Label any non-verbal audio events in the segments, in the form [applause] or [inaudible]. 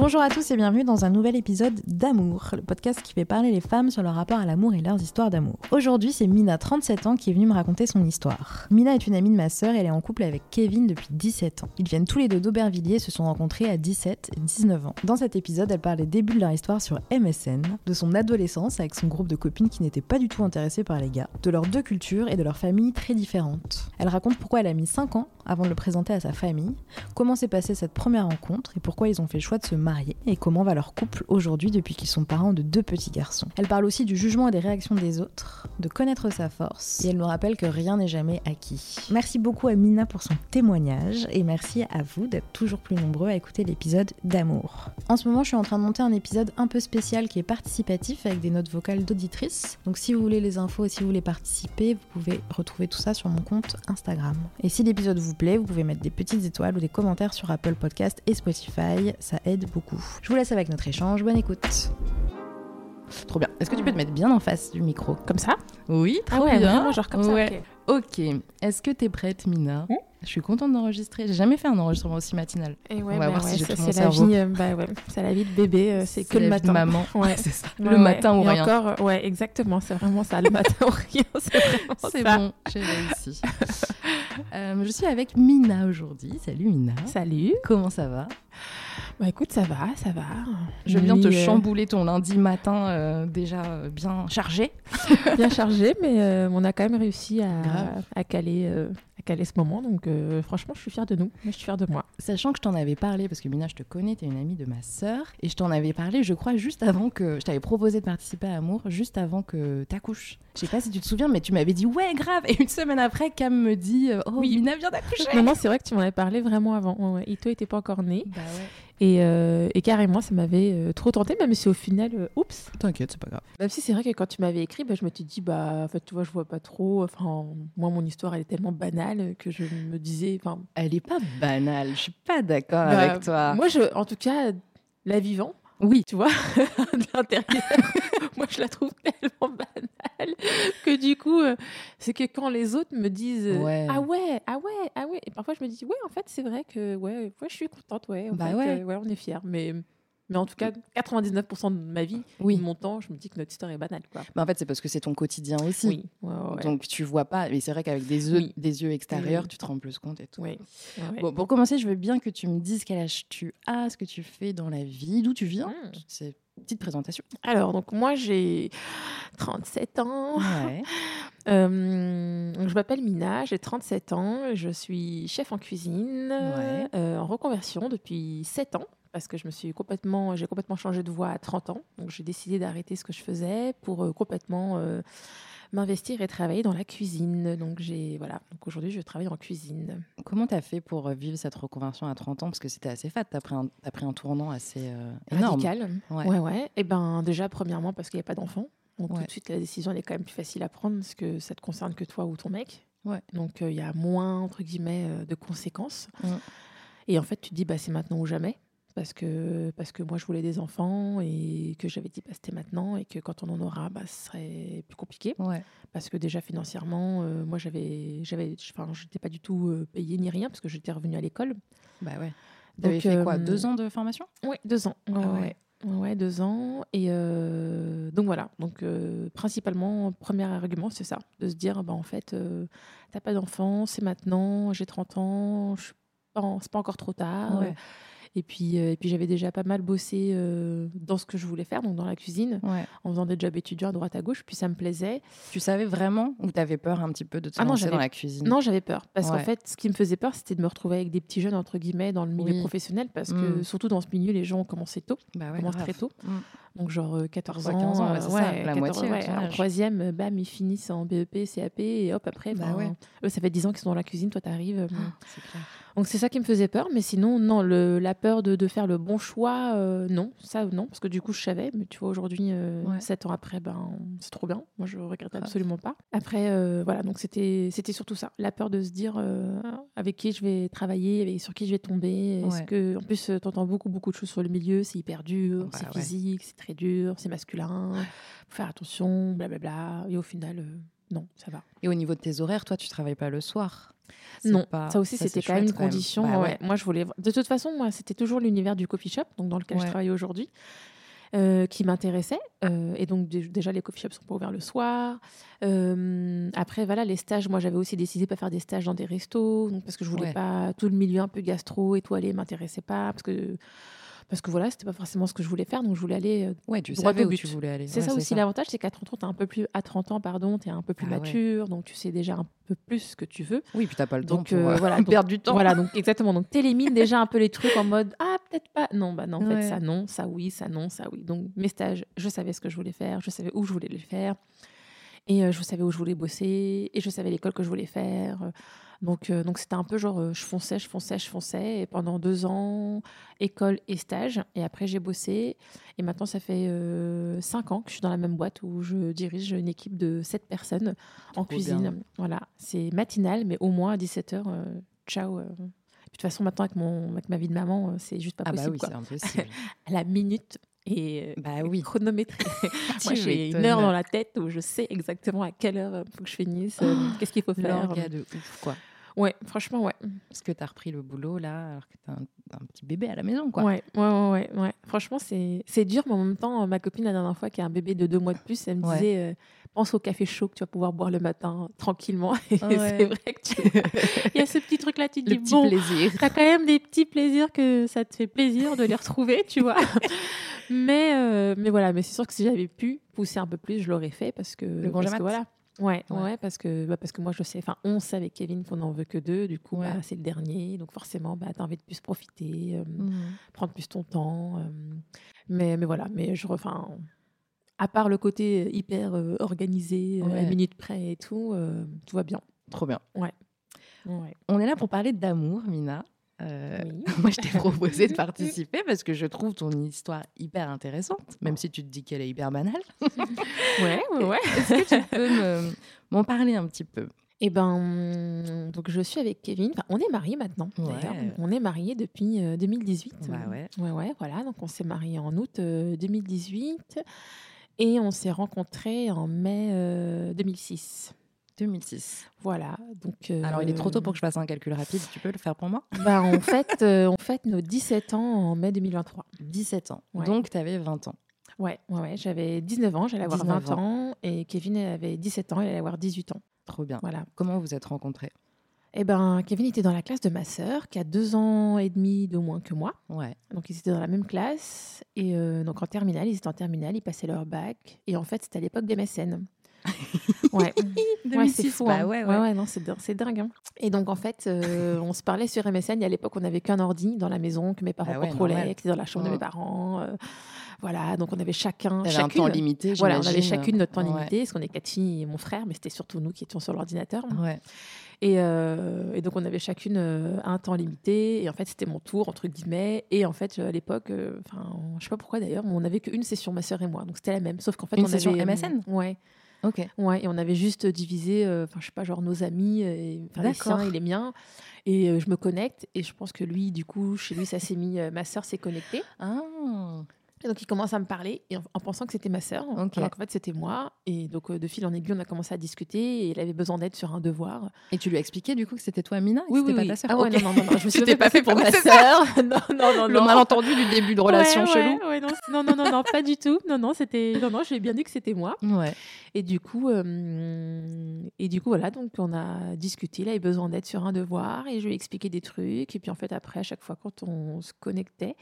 Bonjour à tous et bienvenue dans un nouvel épisode d'Amour, le podcast qui fait parler les femmes sur leur rapport à l'amour et leurs histoires d'amour. Aujourd'hui, c'est Mina, 37 ans, qui est venue me raconter son histoire. Mina est une amie de ma sœur et elle est en couple avec Kevin depuis 17 ans. Ils viennent tous les deux d'Aubervilliers et se sont rencontrés à 17 et 19 ans. Dans cet épisode, elle parle des débuts de leur histoire sur MSN, de son adolescence avec son groupe de copines qui n'étaient pas du tout intéressées par les gars, de leurs deux cultures et de leurs familles très différentes. Elle raconte pourquoi elle a mis 5 ans avant de le présenter à sa famille, comment s'est passée cette première rencontre et pourquoi ils ont fait le choix de se marier et comment va leur couple aujourd'hui depuis qu'ils sont parents de deux petits garçons. Elle parle aussi du jugement et des réactions des autres, de connaître sa force et elle nous rappelle que rien n'est jamais acquis. Merci beaucoup à Mina pour son témoignage et merci à vous d'être toujours plus nombreux à écouter l'épisode d'amour. En ce moment, je suis en train de monter un épisode un peu spécial qui est participatif avec des notes vocales d'auditrices. Donc si vous voulez les infos et si vous voulez participer, vous pouvez retrouver tout ça sur mon compte Instagram. Et si l'épisode vous plaît, vous pouvez mettre des petites étoiles ou des commentaires sur Apple Podcast et Spotify, ça aide beaucoup. Je vous laisse avec notre échange, bonne écoute. Trop bien. Est-ce que tu peux te mettre bien en face du micro Comme ça? Oui, Ah ouais, vraiment, genre comme Ouais. ça. Ok. Est-ce que t'es prête, Mina? Hmm Je suis contente d'enregistrer. J'ai jamais fait un enregistrement aussi matinal. Et ouais, On va bah voir ouais, si j'ai tout mon c'est la cerveau. vie. euh, bah ouais, c'est la vie de bébé. euh, c'est que le matin. de maman. [laughs] Ouais. c'est ça. Le matin ou Et rien. encore, euh, ouais, exactement. C'est vraiment ça, le matin ou rien. [laughs] C'est vraiment C'est ça. bon, j'ai réussi. Euh, je suis avec Mina aujourd'hui. Salut Mina. Salut. Comment ça va? Bah écoute, ça va, ça va. Je viens te euh, chambouler ton lundi matin déjà bien chargé. [laughs] bien chargé, mais on a quand même réussi à caler, à caler ce moment. Donc euh, franchement, je suis fière de nous. Moi, je suis fière de moi. Sachant que je t'en avais parlé, parce que Mina, je te connais, t'es une amie de ma sœur, et je t'en avais parlé, je crois, juste avant que. Je t'avais proposé de participer à Amour, juste avant que t'accouches. Je sais pas si tu te souviens, mais tu m'avais dit ouais, grave. Et une semaine après, Cam me dit euh, oh, Oui. Mina vient d'accoucher. Non, non, c'est vrai que tu m'en avais parlé vraiment avant. Ouais, ouais. Ito était pas encore né. Bah ouais. Et, euh, et carrément, ça m'avait euh, trop tenté, même si au final, euh, oups. T'inquiète, c'est pas grave. Même si c'est vrai que quand tu m'avais écrit, bah, je me suis dit, bah, en fait, tu vois, je vois pas trop. Enfin, moi, mon histoire, elle est tellement banale que je me disais. Enfin, Elle est pas banale, je suis pas d'accord bah, avec toi. Moi, je, en tout cas, la vivant, Oui. tu vois, [laughs] de l'intérieur, [laughs] moi, je la trouve tellement banale [laughs] que du coup, euh, c'est que quand les autres me disent, euh, Ouais. ah ouais, ah ouais, ah ouais, et parfois je me dis, ouais, en fait, c'est vrai que, ouais, ouais, je suis contente, ouais, en Bah fait, ouais. euh, ouais, on est fiers, mais. Mais en tout cas, 99% de ma vie, Oui. de mon temps, je me dis que notre histoire est banale. Quoi. Mais en fait, c'est parce que c'est ton quotidien aussi. Oui, ouais, ouais, ouais. Donc tu vois pas, mais c'est vrai qu'avec des yeux, Oui. des yeux extérieurs, tu te rends plus compte et tout. Bon, pour commencer, je veux bien que tu me dises quel âge tu as, ce que tu fais dans la vie, d'où tu viens. Mm. C'est une petite présentation. Alors, donc moi, j'ai 37 ans. Ouais. [laughs] Euh, donc, je m'appelle Mina, j'ai 37 ans. Je suis chef en cuisine, Ouais. euh, en reconversion depuis 7 ans. Parce que je me suis complètement, j'ai complètement changé de voie à 30 ans. Donc j'ai décidé d'arrêter ce que je faisais pour euh, complètement euh, m'investir et travailler dans la cuisine. Donc j'ai voilà. Donc aujourd'hui je travaille en cuisine. Comment t'as fait pour euh, vivre cette reconversion à 30 ans? Parce que c'était assez fat, t'as pris, un- t'as pris un tournant assez euh, énorme. Radical. Ouais. Ouais, ouais. Et ben déjà, premièrement, parce qu'il n'y a pas d'enfant. Donc Ouais. tout de suite, la décision, elle est quand même plus facile à prendre parce que ça te concerne que toi ou ton mec. Ouais. Donc il y a moins, entre guillemets, de conséquences. Et en fait, tu te dis, bah, c'est maintenant ou jamais. Parce que, parce que moi, je voulais des enfants et que j'avais dit, bah, c'était maintenant. Et que quand on en aura, bah, ce serait plus compliqué. Ouais. Parce que déjà, financièrement, euh, moi, j'avais, j'avais, enfin, je n'étais pas du tout euh, payée ni rien parce que j'étais revenue à l'école. Bah ouais. Donc, fait quoi euh, Deux ans de formation? Oui, deux ans. Ah ouais. ouais. Deux ans. Et euh, donc voilà. Donc euh, principalement, premier argument, c'est ça, de se dire, bah, en fait, euh, t'as pas d'enfant, c'est maintenant, j'ai 30 ans, je suis pas en- c'est pas encore trop tard. Ouais. Et puis, euh, et puis j'avais déjà pas mal bossé euh, dans ce que je voulais faire, donc dans la cuisine, Ouais. en faisant des jobs étudiants à droite à gauche. Puis ça me plaisait. Tu savais vraiment ou t'avais peur un petit peu de te Ah non, lancer dans j'avais- la cuisine? Non, j'avais peur. Parce Ouais. qu'en fait, ce qui me faisait peur, c'était de me retrouver avec des petits jeunes, entre guillemets, dans le milieu Oui. professionnel. Parce que surtout dans ce milieu, les gens ont commencé tôt. Bah ouais, commencent grave. très tôt. Mm. Donc genre euh, 14 Parfois ans, 15 ans, ouais, euh, c'est ça, la moitié, en troisième, euh, bam, ils finissent en BEP, CAP, et hop, après, Bah ouais. eux, ça fait 10 ans qu'ils sont dans la cuisine, toi, t'arrives. euh, Ah, c'est clair. Donc c'est ça qui me faisait peur, mais sinon, non, le, la peur de, de faire le bon choix, euh, non, ça non, parce que du coup je savais, mais tu vois, aujourd'hui, euh, Ouais. sept ans après, ben, c'est trop bien, moi je regrette absolument pas. Après, euh, voilà, donc c'était surtout ça, la peur de se dire euh, avec qui je vais travailler, avec, sur qui je vais tomber, est-ce Ouais. que, en plus, tu entends beaucoup, beaucoup de choses sur le milieu, c'est hyper dur, Bah c'est ouais. physique, c'est très dur, c'est masculin, faut faire attention, blablabla, et au final, non, ça va. Et au niveau de tes horaires, toi, tu travailles pas le soir? Non, pas- ça aussi c'était quand même une condition. Bah ouais. Moi je voulais. De toute façon, moi c'était toujours l'univers du coffee shop, donc dans lequel Ouais. je travaille aujourd'hui, euh, qui m'intéressait. Euh, et donc dé- déjà les coffee shops sont pas ouverts le soir. Euh, après voilà les stages. Moi j'avais aussi décidé de pas faire des stages dans des restos, donc parce que je voulais Ouais. pas tout le milieu un peu gastro étoilé m'intéressait pas parce que parce que voilà c'était pas forcément ce que je voulais faire, donc je voulais aller euh, Ouais, tu Droit savais au où but. tu voulais aller. c'est Ouais, ça aussi l'avantage, c'est qu'à 30 ans, t'es un peu plus à 30 ans, pardon, tu es un peu plus Ah ouais. mature, donc tu sais déjà un peu plus ce que tu veux. Oui, puis t'as pas le temps Donc pour euh, euh, voilà, [laughs] donc- perdre du temps. Voilà, donc exactement. Donc t'élimines déjà un peu les trucs en mode ah peut-être pas. Non, bah non, en fait ça non, ça oui, ça non, ça oui. Donc mes stages, je savais ce que je voulais faire, je savais où je voulais les faire, et euh, je savais où je voulais bosser, et je savais l'école que je voulais faire. Donc euh, donc c'était un peu genre euh, je fonçais, je fonçais, je fonçais, et pendant deux ans école et stage, et après j'ai bossé, et maintenant ça fait euh, cinq ans que je suis dans la même boîte où je dirige une équipe de sept personnes en Trop cuisine. bien. Voilà, c'est matinal, mais au moins à 17h, ciao. Et puis, de toute façon, maintenant, avec, mon, avec ma vie de maman, c'est juste pas Ah bah possible. oui, quoi. c'est impossible. [laughs] À la minute et euh, bah oui. chronométrée. [laughs] [laughs] Moi, j'ai une heure dans la tête où je sais exactement à quelle heure il faut que je finisse, euh, qu'est-ce qu'il faut faire. L'orga de ouf, quoi. Ouais, franchement, ouais. Parce que t'as repris le boulot là, alors que t'as un, un petit bébé à la maison, quoi. Ouais, ouais, ouais, ouais. Franchement, c'est c'est dur, mais en même temps, ma copine, la dernière fois, qui a un bébé de deux mois de plus, elle me Ouais. disait euh, pense au café chaud que tu vas pouvoir boire le matin tranquillement. [laughs] Et Ouais. c'est vrai que tu... [laughs] il y a ce petit truc-là, tu te Le dis petit bon, plaisir. T'as quand même des petits plaisirs que ça te fait plaisir de les retrouver, tu vois. [laughs] mais, euh, mais voilà, mais c'est sûr que si j'avais pu pousser un peu plus, je l'aurais fait parce que, Le parce que voilà. Ouais, Ouais. ouais, parce que bah, parce que moi je sais, enfin on sait avec Kevin qu'on n'en veut que deux, du coup Ouais. bah, c'est le dernier, donc forcément bah t'as envie de plus profiter, euh, Mhm. prendre plus ton temps, euh, mais mais voilà, mais je enfin à part le côté hyper euh, organisé, euh, à la minute près et tout, euh, tout va bien. Trop bien. Ouais. On est là pour parler d'amour, Mina. Euh, Oui. [laughs] Moi, je t'ai proposé de [laughs] participer parce que je trouve ton histoire hyper intéressante, même si tu te dis qu'elle est hyper banale. [laughs] Ouais, ouais, ouais. Est-ce que tu peux me- m'en parler un petit peu? Eh ben, donc je suis avec Kevin. Enfin, on est mariés maintenant. Ouais. On est mariés depuis euh, 2018. Bah ouais. Ouais, ouais, voilà. Donc on s'est mariés en août euh, 2018 et on s'est rencontrés en mai euh, 2006. 2006. Voilà. Donc. euh, Alors, il est trop tôt pour que je fasse un calcul rapide. Tu peux le faire pour moi [laughs] Bah, en fait, euh, on fête nos 17 ans en mai 2023. 17 ans. Ouais. Donc, tu avais 20 ans. Ouais, ouais, ouais. J'avais 19 ans, j'allais avoir 19 20 ans et Kevin avait 17 ans, il allait avoir 18 ans. Trop bien. Voilà. Comment vous êtes rencontrés? Eh ben, Kevin était dans la classe de ma sœur, qui a deux ans et demi de moins que moi. Ouais. Donc, ils étaient dans la même classe. Et euh, donc, en terminale, ils étaient en terminale, ils passaient leur bac. Et en fait, c'était à l'époque des mécènes. [laughs] ouais. Ouais, c'est fou. Bah hein. ouais, ouais. non, c'est, din- c'est dingue. hein. Et donc, en fait, euh, on se parlait sur MSN. Et à l'époque, on n'avait qu'un ordi dans la maison que mes parents Ah ouais, contrôlaient, qui était dans la chambre de Mm. mes parents. euh, voilà, donc on avait chacun. T'avais un chacune, temps limité, Voilà, on avait chacune notre temps Ouais. limité, parce qu'on est quatre filles et mon frère, mais c'était surtout nous qui étions sur l'ordinateur. Ouais. Et, euh, et donc, on avait chacune euh, un temps limité. Et en fait, c'était mon tour, entre guillemets. Et en fait, à l'époque, euh, enfin, je sais pas pourquoi d'ailleurs, mais on n'avait qu'une session, ma sœur et moi. Donc, c'était la même. Sauf qu'en fait, Une on session avait. euh, MSN? Ouais. Ok. Ouais, et on avait juste divisé, euh, enfin, je sais pas, genre nos amis, euh, enfin, les D'accord. siens et les miens. Et euh, je me connecte. Et je pense que lui, du coup, chez lui, ça s'est mis. euh, ma sœur s'est connectée. Ah. Et donc, il commence à me parler et en, en pensant que c'était ma sœur. Ok. Alors qu'en fait, c'était moi. Et donc, euh, de fil en aiguille, on a commencé à discuter. Et il avait besoin d'aide sur un devoir. Et tu lui as expliqué du coup que c'était toi, Mina et que Oui, c'était oui, pas oui. ta sœur Ah ouais, non, non, je me [laughs] suis pas fait pour ma sœur. [laughs] non, non, non, Le non. malentendu du début de relation Ouais, chelou. ouais, ouais, non, non, non, non, non, pas du tout. Non, non, c'était, non, non, j'ai bien dit que c'était moi. Ouais. Et du coup, euh, et du coup, voilà, donc on a discuté. Il avait besoin d'aide sur un devoir et je lui ai expliqué des trucs. Et puis en fait, après, à chaque fois, quand on se connectait,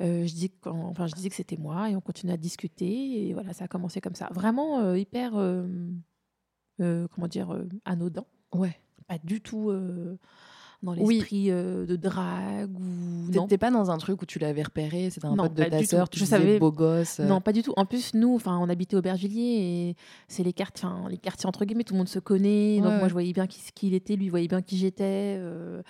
euh, je, dis quand, enfin, je disais que c'était moi et on continuait à discuter. Et voilà, ça a commencé comme ça. Vraiment euh, hyper, euh, euh, comment dire, anodin. Ouais. Pas du tout dans l'esprit de drague ou. T'étais pas dans un truc où tu l'avais repéré, c'était un Non, pote de ta sœur, tu Je savais- beau gosse. Non, pas du tout. En plus, nous, enfin, on habitait Aubervilliers et c'est les quartiers, les quartiers entre guillemets, tout le monde se connaît. donc moi, je voyais bien qui, qui il était, lui voyait bien qui j'étais. euh,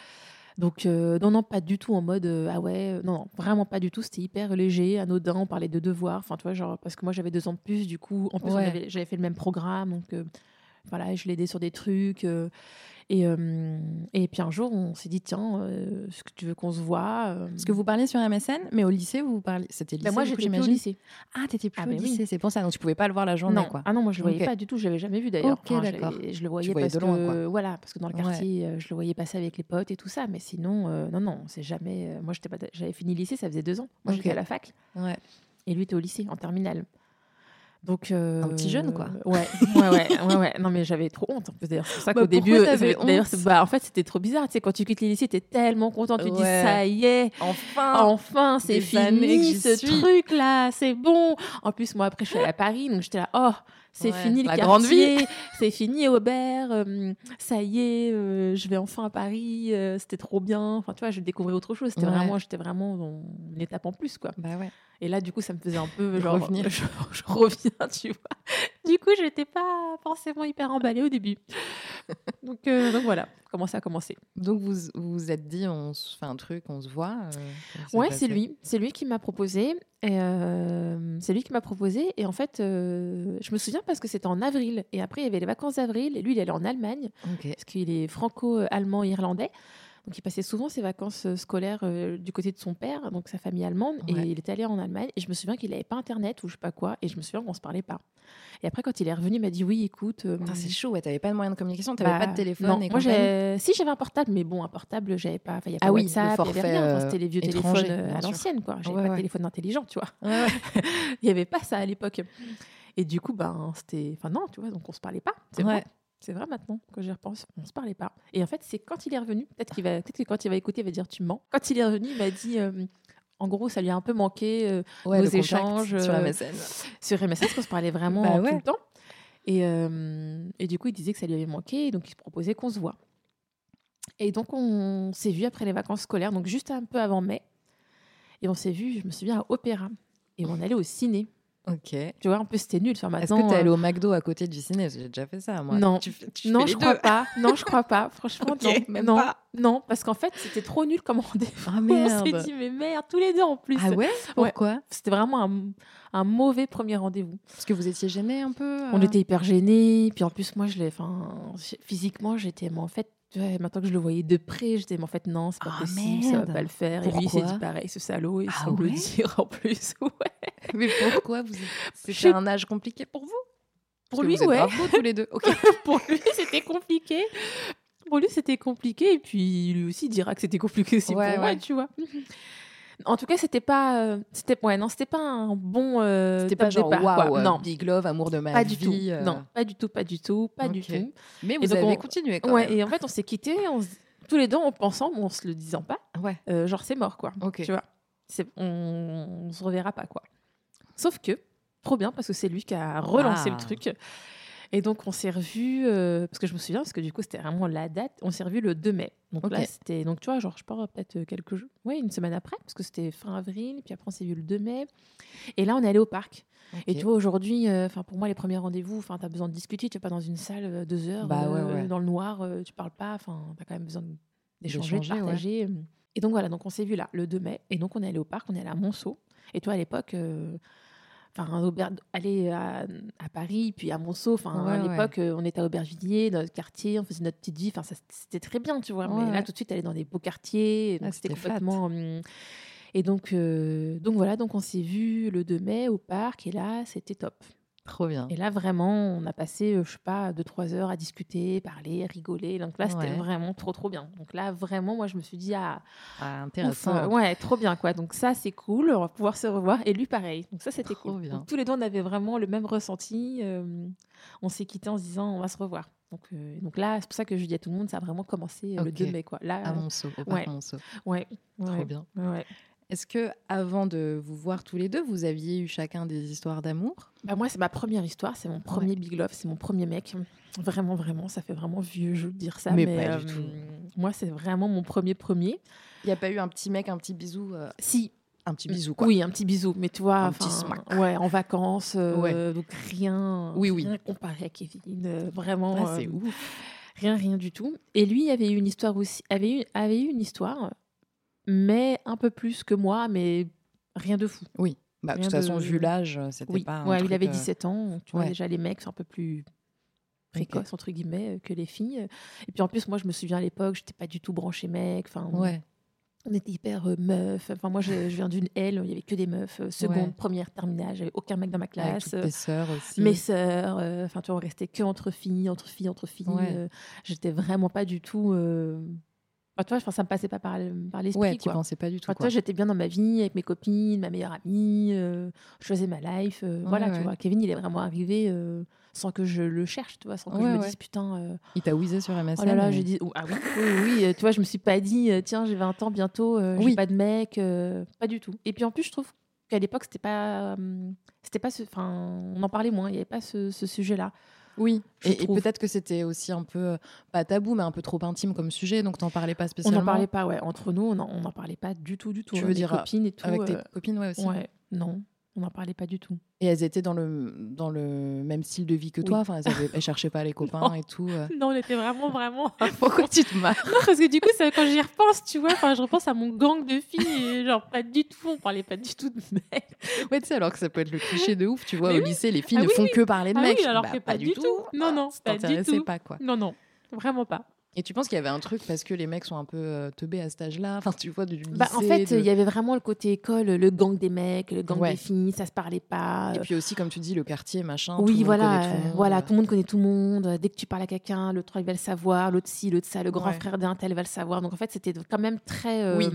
Donc, euh, non, non, pas du tout en mode euh, ah ouais, euh, non, non, vraiment pas du tout. C'était hyper léger, anodin. On parlait de devoirs. Enfin, tu vois, genre, parce que moi j'avais deux ans de plus, du coup, en plus, Ouais. j'avais fait le même programme. Donc, euh, voilà, je l'aidais sur des trucs. Et, euh, et puis un jour, on s'est dit tiens, euh, est-ce que tu veux qu'on se voit euh, Parce que vous parliez sur MSN, mais au lycée, vous parliez. C'était lycée. bah, Moi, j'étais plus au lycée. Ah, t'étais plus Ah, au oui. lycée, c'est pour ça. Donc tu pouvais pas le voir la journée, non. quoi. Ah non, moi je le voyais pas du tout, je l'avais jamais vu d'ailleurs. Ok, je l'avais- d'accord. Je le voyais voyais parce de loin, que quoi. voilà, parce que dans le quartier, je le voyais passer avec les potes et tout ça, mais sinon euh, non non, c'est jamais moi j'étais pas j'avais fini lycée, ça faisait deux ans. Moi j'étais à la fac Ouais. et lui était au lycée en terminale. Donc euh, Un petit jeune, quoi. Ouais, ouais, ouais, ouais, ouais. Non mais j'avais trop honte. D'ailleurs, c'est pour ça Bah, qu'au début, euh, d'ailleurs, bah, en fait, c'était trop bizarre. Tu sais, quand tu quittes les lycées, t'es tellement content, tu te dis Ouais. ça y est, Enfin Enfin, c'est fini ce suis. truc là, c'est bon. En plus, moi après, je suis allée à Paris, donc j'étais là, oh, c'est Ouais, fini le la quartier, grande vie. c'est fini Aubert, euh, ça y est, euh, je vais enfin à Paris, c'était trop bien. Enfin, tu vois, je découvrais autre chose. C'était Ouais. vraiment, j'étais vraiment dans une étape en plus, quoi. Bah ouais. Et là, du coup, ça me faisait un peu [laughs] genre, Revenir. [laughs] Je, je reviens, tu vois. Du coup, j'étais pas forcément hyper emballée au début. donc, euh, donc voilà, comment ça a commencé. Donc vous vous êtes dit, on se fait un truc, on se voit. euh, Ouais, c'est lui. C'est lui qui m'a proposé. Et euh, c'est lui qui m'a proposé. Et en fait, euh, je me souviens parce que c'était en avril. Et après, il y avait les vacances d'avril. Et lui, il allait en Allemagne parce qu'il est franco-allemand-irlandais. Donc, il passait souvent ses vacances euh, scolaires euh, du côté de son père, donc sa famille allemande. Ouais. Et il était allé en Allemagne. Et je me souviens qu'il n'avait pas Internet ou je sais pas quoi. Et je me souviens qu'on se parlait pas. Et après, quand il est revenu, il m'a dit Oui, écoute. euh, c'est chaud, ouais, t'avais pas de moyen de communication, t'avais pas bah, de téléphone non, et moi, si j'avais un portable, mais bon, un portable, j'avais pas. Enfin, il y a pas Ah oui, WhatsApp, il y forfait, avait rien. Enfin, c'était les vieux étranger, téléphones euh, bien à l'ancienne, quoi. J'avais Ouais, pas de téléphone intelligent, tu vois. [laughs] Il n'y avait pas ça à l'époque. Et du coup, ben, c'était. Enfin, non, tu vois, donc on se parlait pas. C'est Ouais. vrai. C'est vrai maintenant que j'y repense. On se parlait pas. Et en fait, c'est quand il est revenu, peut-être qu'il va, peut-être que quand il va écouter, il va dire tu mens. Quand il est revenu, il m'a dit. euh, en gros, ça lui a un peu manqué euh, Ouais, nos échanges sur euh, MSN. sur MSN, parce qu'on se parlait vraiment Bah tout ouais. le temps. Et, euh, et du coup, il disait que ça lui avait manqué, et donc il se proposait qu'on se voit. Et donc, on s'est vu après les vacances scolaires, donc juste un peu avant mai. Et on s'est vu, je me souviens, à Opéra. Et on allait au ciné. Ok. Tu vois, en plus, c'était nul. Enfin, Est-ce maintenant, que t'es allé euh, au McDo à côté du ciné? J'ai déjà fait ça, moi. Non. Tu fais- tu Non, je crois deux. pas. [laughs] Non, je crois pas. Franchement, non. même non, pas. non, parce qu'en fait, c'était trop nul comme rendez-vous. Ah On merde. s'est dit, mais merde, tous les deux en plus. Ah ouais? Pourquoi? C'était vraiment un, un mauvais premier rendez-vous. Parce que vous étiez gêné un peu On euh? était hyper gênés. Puis en plus, moi, je l'ai. Enfin, physiquement, j'étais. Mais en fait, maintenant que je le voyais de près, j'étais. Mais en fait, non, c'est pas Ah, possible, ça va pas le faire. et lui, il s'est dit pareil, ce salaud, il Ah semble le dire en plus. [laughs] Ouais. Mais pourquoi vous Je C'était un âge compliqué pour vous? Parce Pour que lui, vous êtes ouais. tous les deux. [laughs] Pour lui, c'était compliqué. Pour lui, c'était compliqué. Et puis, lui aussi dira que c'était compliqué aussi Ouais, pour moi, ouais. tu vois. [laughs] En tout cas, c'était pas, euh, c'était, ouais, non, c'était pas un bon. euh, C'était pas genre waouh, non, Big Love, amour de ma pas vie. du tout. euh, Non, pas du tout, pas du tout, pas du tout. Mais Et vous donc avez on- continué quand Ouais, même. et en fait, on s'est quittés, on tous les deux en pensant, mais en se le disant pas, Ouais. euh, genre c'est mort, quoi. Ok. Tu vois, c'est, on, on se reverra pas, quoi. Sauf que, trop bien, parce que c'est lui qui a relancé Ah. le truc. Et donc, on s'est revus, euh, parce que je me souviens, parce que du coup, c'était vraiment la date, on s'est revus le 2 mai. Donc là, c'était, donc tu vois, genre, je pars peut-être euh, quelques jours, ouais, une semaine après, parce que c'était fin avril, puis après, on s'est vu le 2 mai. Et là, on est allé au parc. Et tu vois, aujourd'hui, euh, pour moi, les premiers rendez-vous, enfin, tu as besoin de discuter, tu n'es pas dans une salle euh, deux heures, Bah ouais, euh, ouais. dans le noir, euh, tu parles pas, enfin, tu as quand même besoin d'échanger, de ouais. partager. euh. Et donc voilà, donc on s'est vu là, le 2 mai, et donc on est allé au parc, on est allé à Monceau. Et toi, à l'époque, euh, enfin, aller à, à Paris, puis à Monceau, enfin, Ouais, à l'époque, on était à Aubervilliers, dans notre quartier, on faisait notre petite vie, enfin, c'était très bien, tu vois. Ouais, mais là, tout de suite, aller dans des beaux quartiers, donc Ah, c'était complètement. hum, et donc, euh, donc voilà, donc on s'est vu le 2 mai au parc, et là, c'était top. Trop bien. Et là, vraiment, on a passé, euh, je sais pas, 2-3 heures à discuter, parler, rigoler. Donc là, c'était Ouais. vraiment trop, trop bien. Donc là, vraiment, moi, je me suis dit, ah, Ah, intéressant. ouais, trop bien, quoi. Donc ça, c'est cool, on va pouvoir se revoir. Et lui, pareil. Donc ça, c'était cool. bien. Donc, tous les deux, on avait vraiment le même ressenti. euh, on s'est quittés en se disant, on va se revoir. Donc, euh, donc là, c'est pour ça que je dis à tout le monde, ça a vraiment commencé euh, le Ok. 2 mai, quoi. Là, À Monceau, au ouais. Monceau. ouais, Trop ouais, bien. ouais. Est-ce que avant de vous voir tous les deux, vous aviez eu chacun des histoires d'amour? Bah moi, c'est ma première histoire, c'est mon premier big love, c'est mon premier mec. Vraiment, vraiment, ça fait vraiment vieux jeu de dire ça. Mais Mais, pas du euh, tout. Moi, c'est vraiment mon premier premier. Il n'y a pas eu un petit mec, un petit bisou euh, Si, Un petit bisou, quoi. oui, un petit bisou, mais tu vois, Un petit smack. ouais, en vacances, euh, Ouais. donc rien, Oui, oui. rien comparé à Kevin, euh, vraiment, Ah, c'est euh, ouf. Rien, rien du tout. Et lui avait eu une histoire aussi, avait eu, avait eu une histoire, mais un peu plus que moi, mais rien de fou. Oui. Bah, de toute façon, de- vu l'âge, c'était Oui, pas. un ouais, il avait euh, 17 ans. Tu vois, déjà, les mecs sont un peu plus précoces, entre guillemets, euh, que les filles. Et puis en plus, moi, je me souviens à l'époque, j'étais pas du tout branchée mec. Enfin, Ouais. on était hyper euh, meufs. Enfin, moi, je, je viens d'une L, il y avait que des meufs. euh, seconde, Ouais. première, terminale, j'avais aucun mec dans ma Avec classe. toutes euh, tes sœurs aussi. mes sœurs, euh, enfin, tu vois, on restait que entre filles, entre filles, entre filles. Ouais. euh, J'étais vraiment pas du tout. Enfin, tu vois, enfin, ça me passait pas par, par l'esprit. Ouais, tu quoi. pensais pas du tout. Enfin, quoi. vois, j'étais bien dans ma vie avec mes copines, ma meilleure amie, euh, je faisais ma life. euh, Ouais, voilà, ouais. tu vois. Kevin, il est vraiment arrivé euh, sans que je le cherche, tu vois, sans que je me dise putain. euh, Il t'a whizzé sur MSN. oh là là, et- j'ai dit. oh, ah oui, oui, oui, euh, tu vois, je me suis pas dit, euh, tiens, j'ai 20 ans bientôt, j'ai Oui. pas de mec, pas du tout. Et puis en plus, je trouve qu'à l'époque, c'était pas. euh, c'était pas. Enfin, on en parlait moins, il n'y avait pas ce, ce sujet-là. Oui, et, peut-être que c'était aussi un peu, euh, pas tabou, mais un peu trop intime comme sujet, donc t'en parlais pas On spécialement. n'en parlait pas, ouais. Entre nous, on n'en on en parlait pas du tout, du tout. Tu hein, veux dire, copines et tout. Avec tes euh, copines, ouais, aussi. Ouais, non, on n'en parlait pas du tout. Et elles étaient dans le, dans le même style de vie que Oui. toi, enfin, elles, avaient, elles cherchaient pas les [laughs] copains Non. et tout. euh. [laughs] Non, on était vraiment, vraiment. [laughs] Pourquoi tu te marres Non, parce que du coup, ça, quand j'y repense, tu vois, je repense à mon gang de filles, et genre pas du tout, on parlait pas du tout de mecs. Ouais, tu sais, alors que ça peut être le cliché de ouf, tu vois, Mais au oui. lycée, les filles Ah ne oui, font que parler de Ah mecs. oui, alors Bah, que pas du tout. Non, non, ça pas du tout. pas, quoi. Non, non, vraiment pas. Et tu penses qu'il y avait un truc parce que les mecs sont un peu euh, teubés à cet âge-là? Enfin, tu vois, du lycée. Bah, en fait, de- il y avait vraiment le côté école, le gang des mecs, le gang Ouais. des filles, ça se parlait pas. Et puis aussi, comme tu dis, le quartier, machin. oui, voilà, tout le euh, monde. voilà, tout le monde connaît tout le monde. Dès que tu parles à quelqu'un, l'autre il va le savoir, l'autre ci, l'autre ça, le grand Ouais. frère d'un tel va le savoir. Donc en fait, c'était quand même très euh, Oui.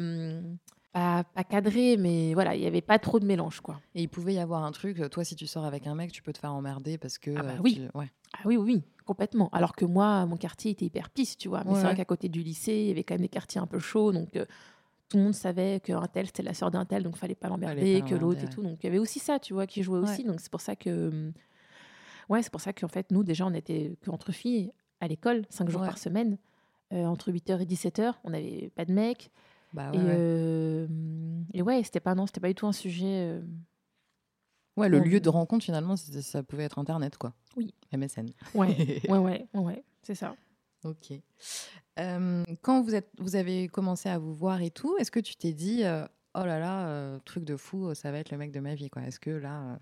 pas, pas cadré, mais voilà, il y avait pas trop de mélange, quoi. Et il pouvait y avoir un truc, euh, toi, si tu sors avec un mec, tu peux te faire emmerder parce que. Ah bah euh, oui. tu- Ouais. Ah oui, oui, complètement. Alors que moi, mon quartier était hyper pisse, tu vois. Mais Ouais, c'est vrai qu'à côté du lycée, il y avait quand même des quartiers un peu chauds, donc euh, tout le monde savait qu'un tel c'était la sœur d'un tel, donc fallait pas l'emmerder, que l'autre et tout. Donc il y avait aussi ça, tu vois, qui jouait aussi. Donc c'est pour ça que, hum, ouais, c'est pour ça qu'en fait nous déjà on était qu'entre filles à l'école, cinq jours Ouais. par semaine, euh, entre 8h et 17h, on n'avait pas de mecs. Bah et, euh, et ouais, c'était pas non, c'était pas du tout un sujet. Ouais, le on- lieu de rencontre, finalement, ça pouvait être Internet, quoi. Oui. MSN. [laughs] Ouais, ouais, ouais, ouais, c'est ça. Ok. Euh, quand vous, êtes, vous avez commencé à vous voir et tout, est-ce que tu t'es dit, euh, oh là là, euh, truc de fou, ça va être le mec de ma vie, quoi? Est-ce que là,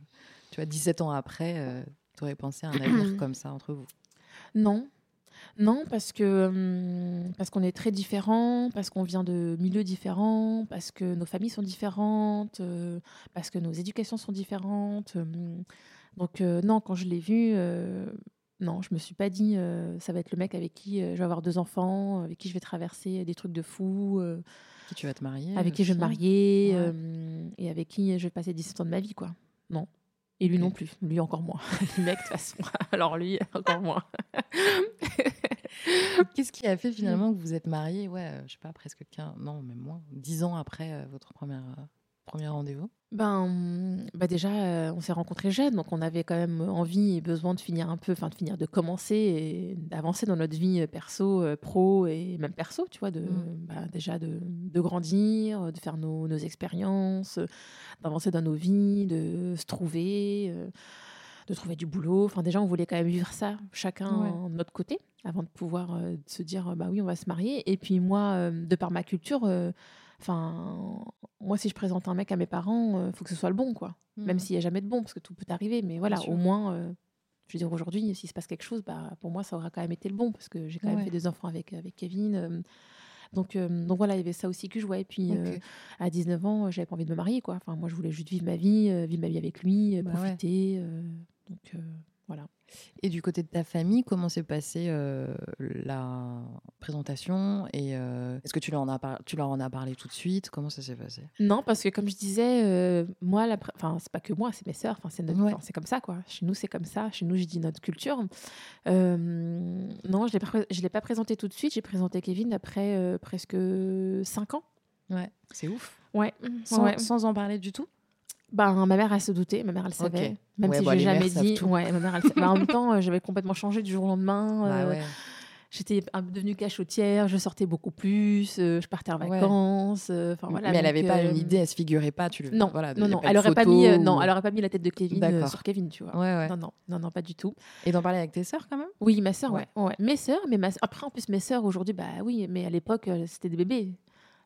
tu vois, 17 ans après, tu aurais pensé à un avenir [clears throat] comme ça entre vous? Non. Non, parce que hum, parce qu'on est très différents, parce qu'on vient de milieux différents, parce que nos familles sont différentes, euh, parce que nos éducations sont différentes. hum. Donc euh, non, quand je l'ai vu, euh, non, je me suis pas dit euh, ça va être le mec avec qui euh, je vais avoir deux enfants, avec qui je vais traverser des trucs de fou, euh, Qui tu vas te marier avec qui je vais me aussi marier Ouais. euh, et avec qui je vais passer 17 ans de ma vie, quoi. Non. Et lui Ok. non plus, lui encore moins. [laughs] le mec, de toute façon. [laughs] Alors lui, encore moins. [laughs] Qu'est-ce qui a fait [laughs] finalement que vous êtes mariés, ouais, euh, je sais pas, presque 15, non, même moins, 10 ans après euh, votre première, euh, premier rendez-vous? Ben, bah déjà, euh, on s'est rencontrés jeunes, donc on avait quand même envie et besoin de finir un peu, enfin de finir, de commencer et d'avancer dans notre vie euh, perso, pro et même perso, tu vois, de, Mm. bah, déjà de, de grandir, de faire nos, nos expériences, d'avancer dans nos vies, de se trouver, de trouver du boulot. Enfin, déjà, on voulait quand même vivre ça, chacun Ouais. de notre côté, avant de pouvoir euh, se dire, bah oui, on va se marier. Et puis moi, euh, de par ma culture, euh, Enfin, moi, si je présente un mec à mes parents, il faut que ce soit le bon, quoi. Même Mhm. s'il n'y a jamais de bon, parce que tout peut arriver. Mais voilà, au moins, je veux dire, aujourd'hui, s'il se passe quelque chose, bah, pour moi, ça aura quand même été le bon, parce que j'ai quand Ouais. même fait des enfants avec, avec Kevin. donc, euh, donc voilà, il y avait ça aussi que je jouais. Et puis, euh, à 19 ans, j'avais pas envie de me marier, quoi. Enfin, moi, je voulais juste vivre ma vie, euh, vivre ma vie avec lui, Bah profiter. Donc, euh, voilà. Et du côté de ta famille, comment s'est passée euh, la présentation Et euh, est-ce que tu leur, en as par- tu leur en as parlé tout de suite? Comment ça s'est passé? Non, parce que comme je disais, euh, moi, la pr- enfin, c'est pas que moi, c'est mes sœurs, enfin, c'est notre- Ouais. enfin, c'est comme ça, quoi. Chez nous, c'est comme ça. Chez nous, j'ai dit notre culture. Euh, non, je l'ai pas, je l'ai pas présenté tout de suite. J'ai présenté Kevin après euh, presque 5 ans. Ouais, c'est ouf. Ouais. Sans, ouais. sans en parler du tout? Ben, ma mère, elle se doutait. Ma mère, elle savait. Même Ouais, si bah, je mères jamais dit. Ouais, ma mère, elle [laughs] en même temps, euh, j'avais complètement changé du jour au lendemain. Bah euh, ouais. j'étais devenue cachotière, je sortais beaucoup plus, euh, je partais en vacances. euh, voilà. mais elle n'avait pas une idée, elle se figurait pas. Tu le... Non, voilà, non, non. Elle aurait pas mis, non, ou- elle aurait pas mis la tête de Kevin sur Kevin, tu vois. Non, non, non, non, pas du tout. Et d'en parler avec tes sœurs quand même? Oui, ma sœur, Ouais. Mes sœurs, mais ma... après, en plus, mes sœurs, aujourd'hui, bah oui, mais à l'époque, c'était des bébés.